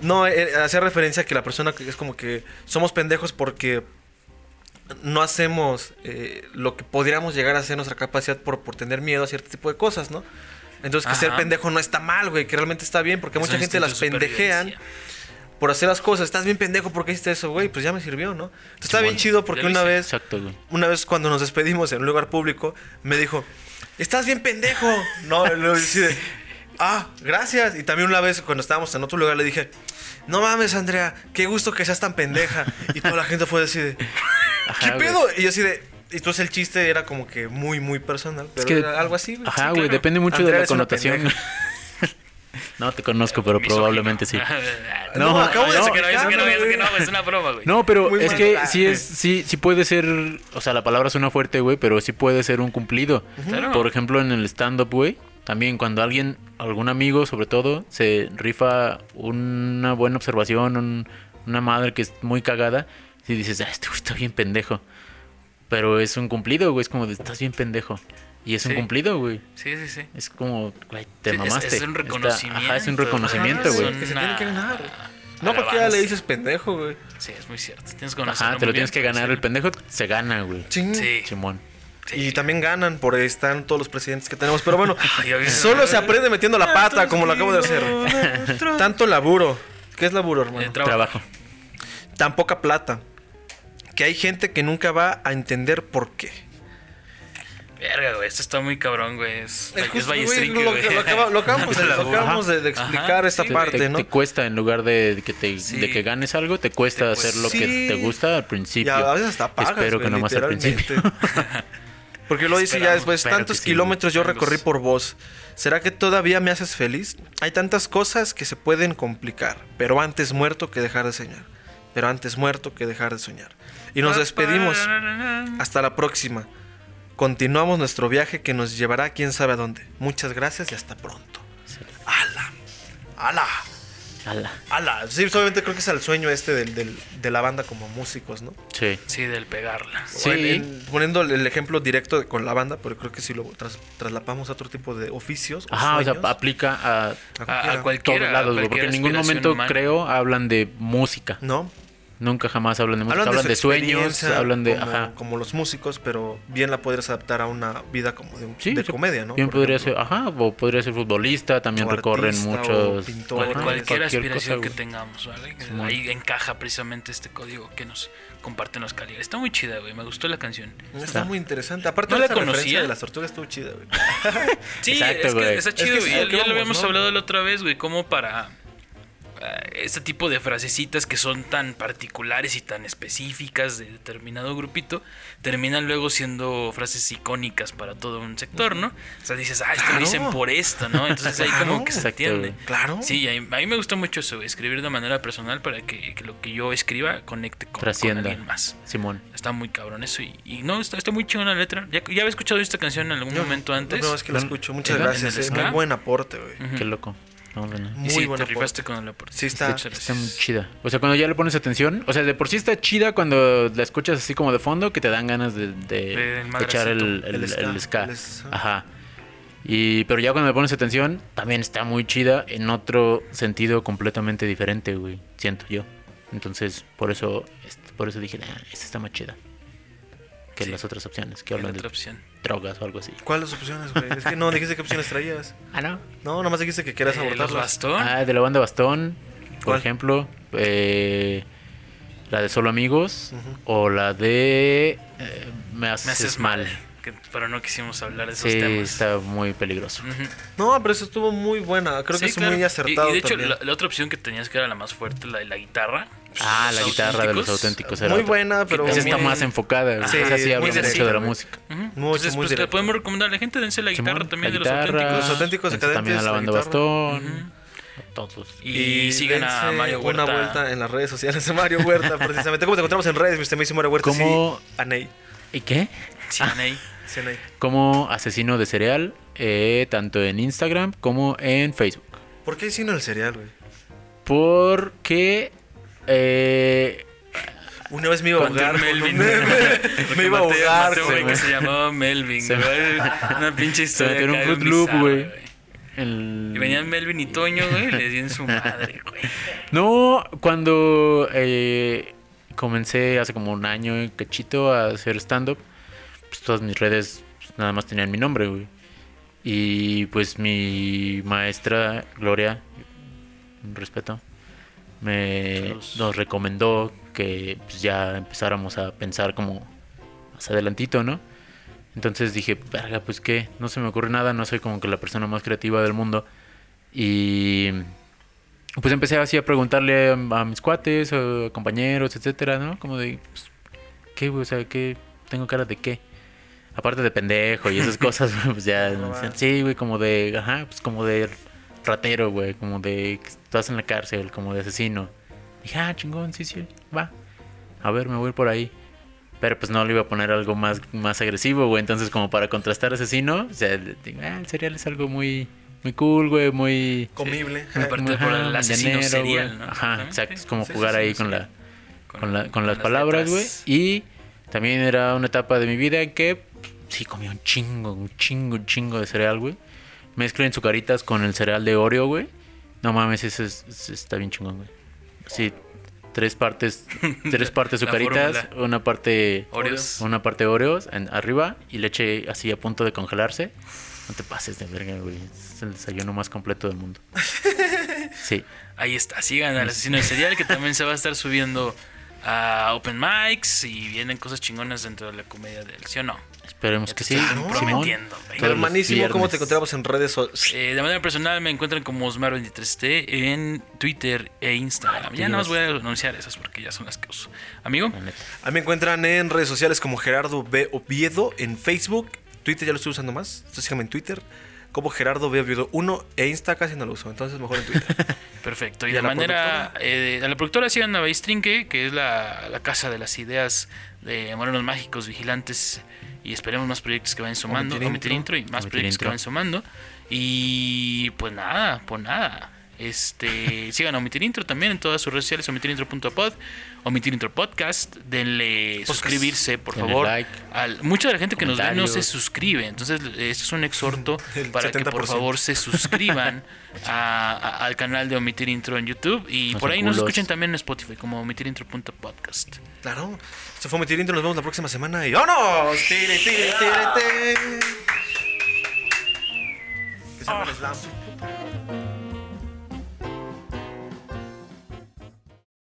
No, eh, hacía referencia a que la persona que es como que somos pendejos porque no hacemos eh, lo que podríamos llegar a hacer nuestra capacidad por, por tener miedo a cierto tipo de cosas, ¿no? Entonces que ser pendejo no está mal, güey, que realmente está bien, porque mucha gente las pendejean. Por hacer las cosas. Estás bien pendejo porque hiciste eso, güey, pues ya me sirvió, ¿no? Entonces está bien chido porque lo una vez Exacto, una vez cuando nos despedimos en un lugar público, me dijo, estás bien pendejo. No, luego así de, ah, gracias. Y también una vez cuando estábamos en otro lugar le dije, no mames, Andrea, qué gusto que seas tan pendeja. Y toda la gente fue así de, ¿qué pedo? Y yo así de, y entonces el chiste era como que muy, muy personal. Pero que- era algo así, güey. Ajá, Sí, güey, claro. depende mucho Andrea de la es connotación. *laughs* *laughs* no te conozco, pero Misógino. probablemente sí. *laughs* No, No, acabo de no, que no, eso que no, que es una broma, güey. No, pero Muy es mal. que sí es, sí, sí puede ser, o sea, la palabra suena fuerte, güey, pero sí puede ser un cumplido. Claro. Por ejemplo, en el stand-up, güey, también cuando alguien, algún amigo sobre todo, se rifa una buena observación, un- una madre que es muy cagada, y dices, ah, este güey está bien pendejo. Pero es un cumplido, güey, es como de, estás bien pendejo. Y es un Sí. cumplido, güey. Sí, sí, sí. Es como, güey, te Sí, mamaste. es un Está- reconocimiento, ajá, es un güey. reconocimiento, güey. sí. que se Una tiene que ganar. No, porque ya alabanza. le dices pendejo, güey. Sí, es muy cierto. Tienes que conocerlo Ajá, te lo tienes que ganar. sí. El pendejo se gana, güey. Ching. Sí. Simón. Y también ganan, por ahí están todos los presidentes que tenemos. Pero bueno, *laughs* solo se aprende metiendo la pata, como lo acabo de hacer. *laughs* Tanto laburo. ¿Qué es laburo, hermano? Eh, trabajo. Trabajo. Tan poca plata. Que hay gente que nunca va a entender por qué. Verga, güey. Esto está muy cabrón, güey. Es, Es güey, lo, güey. que- lo acaba- lo acabamos, *laughs* de, lo acabamos de, de explicar Ajá, esta sí, Te- parte, te, ¿no? te cuesta, en lugar de que te Sí. de que ganes algo, te cuesta Te hacer lo cuesta. que Sí. te gusta al principio. a veces hasta pagas, Espero que güey, no más al principio. *laughs* Porque lo dice ya después, tantos que sí, kilómetros yo recorrí por vos. ¿Será que todavía me haces feliz? Hay tantas cosas que se pueden complicar, pero antes muerto que dejar de soñar. Pero antes muerto que dejar de soñar. Y nos despedimos. Hasta la próxima. Continuamos nuestro viaje que nos llevará quién sabe a dónde. Muchas gracias y hasta pronto. ¡Ala! ¡Ala! Ala. ¡Ala! Sí, obviamente creo que es el sueño este del- del- de la banda como músicos, ¿no? Sí. Sí, del pegarla. Sí. O en- en- poniendo el ejemplo directo de- con la banda, pero creo que si lo tras- traslapamos a otro tipo de oficios. o Ajá, o sea, aplica a a A, a cualquier Porque en ningún momento, humana. creo, hablan de música. ¿No? Nunca jamás hablan de música. Hablan, Hablan, de, de, su sueños, hablan de. como, Ajá. como los músicos, pero bien la podrías adaptar a una vida como de, un- Sí, de comedia, ¿no? Bien Por podría ejemplo. ser, ajá, o podría ser futbolista, también O recorren artista, o muchos. pintor. Cual- Cualquier aspiración cosa, que tengamos, ¿vale? Ahí encaja precisamente este código que nos comparten los Caligari. Está muy chida, güey. Me gustó la canción. Está Está. muy interesante. Aparte, No la esa referencia conocía. de las tortugas estuvo chida, güey. *laughs* Sí, Exacto, es que güey. está Es chido, que güey. es Ya, lo habíamos hablado la otra vez, güey. Como para este tipo de frasecitas que son tan particulares y tan específicas de determinado grupito terminan luego siendo frases icónicas para todo un sector, ¿no? O sea, dices, ah, esto lo dicen por esto, ¿no? Entonces ahí como que se entiende. Claro. Sí, a mí, a mí me gusta mucho eso, escribir de manera personal para que, que lo que yo escriba conecte con, con alguien más. Simón. Está muy cabrón eso y, y no, está, está muy chingona la letra. Ya, ya había escuchado esta canción en algún Yo- momento antes. primera vez que la ¿En- escucho. Muchas gracias. el eh? Muy buen aporte, güey. Qué loco. No, Muy sí, buen te rifaste con el aporte. Sí, está- Está muy chida. O sea, cuando ya le pones atención, o sea, de por sí está chida cuando la escuchas así como de fondo, que te dan ganas de, de echar el, madracito. el, El el ska, ska. el ska. Ajá. Y, pero ya cuando le pones atención, también está muy chida en otro sentido completamente diferente, güey. Siento yo. Entonces, por eso, por eso dije, ah, esta está más chida. Que Sí. las otras opciones, que La hablan otra de opción. drogas o algo así. ¿Cuáles opciones, güey? Es que no dijiste qué opciones traías. *laughs* Ah, no. No, nomás dijiste que querías Eh, los abordarlas. bastón. Ah, de la banda Bastón, por ¿Cuál? ejemplo. eh, la de Solo Amigos. O la de eh, Me haces, Me haces mal. mal. Que, pero no quisimos hablar de esos Sí, temas. está muy peligroso. Ujú. No, pero eso estuvo muy buena. Creo que Sí, es claro. muy Y- acertado Y, de hecho, la, la otra opción que tenías que era la más fuerte, la de la guitarra. Ah, Los la guitarra de los auténticos. era Muy otra. buena, pero Esa está más enfocada. Sí, esa sí habla mucho de la música. Ujú. Mucho, Entonces, muy pues, le podemos recomendar a la gente, dense la guitarra Simón, también la de los auténticos. Los auténticos dense también a la banda. Bastón. Todos. Y, sigan a Mario Huerta. Una vuelta en las redes sociales de Mario Huerta, precisamente. ¿Cómo te encontramos en redes, Mr. Mario Huerta? ¿Cómo? Sí, Aney. ¿Y qué? Sí, Aney. Como asesino de cereal, eh, tanto en Instagram como en Facebook. ¿Por qué hicieron el cereal, güey? Porque eh, Una vez me iba a ahogar. Melvin. un- *laughs* Porque me iba a ahogar. güey que se llamaba Melvin, Se- güey. Una pinche historia. en un Fruit Loop, güey. el- Y venían Melvin y Toño, güey, y les di en su madre, güey. No, cuando eh, comencé hace como un año cachito a hacer stand-up, pues todas mis redes pues, nada más tenían mi nombre, güey. Y pues mi maestra, Gloria, respeto, me Saludos. nos recomendó que pues, ya empezáramos a pensar como más adelantito, ¿no? Entonces dije, verga, pues qué, no se me ocurre nada, no soy como que la persona más creativa del mundo. Y pues empecé así a preguntarle a, a mis cuates, o compañeros, etcétera, ¿no? Como de, pues, ¿qué, güey? O sea, ¿qué? ¿Tengo cara de qué? Aparte de pendejo y esas *laughs* cosas, pues ya, No, sí, güey, como de, ajá, pues como de ratero, güey, como de que estás en la cárcel, como de asesino. Dije, ah, chingón, sí, sí, va. A ver, me voy por ahí. Pero pues no le iba a poner algo más, más agresivo, güey. Entonces, como para contrastar asesino, o sea, digo, ah, el cereal es algo muy, muy cool, güey, muy... Comible. Aparte Ajá, por el asesino llanero, serial, güey. ¿no? Ajá, exacto. Es como Sí, jugar sí, ahí con la con, la- con las palabras, güey. Y también era una etapa de mi vida en que sí comía un chingo, un chingo, un chingo de cereal, güey. Mezclen sucaritas con el cereal de Oreo, güey. No mames, ese es- está bien chingón, güey. Sí, tres partes, *laughs* tres partes sucaritas, una parte Oreos. una parte Oreos en, arriba y leche así a punto de congelarse. No te pases de verga, güey. Es el desayuno más completo del mundo. *laughs* Sí. Ahí está, sigan al asesino serial que también se va a estar subiendo a Open Mics y vienen cosas chingonas dentro de la comedia del ¿sí o no? Esperemos que sí. güey. Todos los Hermanísimo, ¿cómo te encontramos en redes sociales? Eh, de manera personal me encuentran como Osmar23T en Twitter e Instagram. Ya no os voy a anunciar esas porque ya son las que uso. Amigo. A mí me encuentran en redes sociales como Gerardo B. Oviedo en Facebook. Twitter ya lo estoy usando más. Entonces síganme en Twitter como Gerardo B. Oviedo 1 e Insta casi no lo uso. Entonces mejor en Twitter. *laughs* perfecto. Y, ¿Y de manera. eh, a la productora sigan a Baistrinque, que es la, la casa de las ideas de Morenos Mágicos, Vigilantes. Y esperemos más proyectos que vayan sumando. Omitir Omitir intro. intro y más proyectos que vayan sumando. Y pues nada, pues nada. Este, *laughs* sigan a Omitir Intro también en todas sus redes sociales, omitirintro.pod, Omitir Intro Podcast. Denle suscribirse, por Denle favor. like. Al, mucha de la gente que nos ve no se suscribe. Entonces, este es un exhorto *laughs* El para que por 70%. favor se *laughs* suscriban a- a- al canal de Omitir Intro en YouTube. Y por ahí nos escuchen también en Spotify como omitirintro.podcast. Claro. Esto fue Metir Intro. Nos vemos la próxima semana. Y ¡vámonos! ¡Tire, tire, tire, tire! Que se.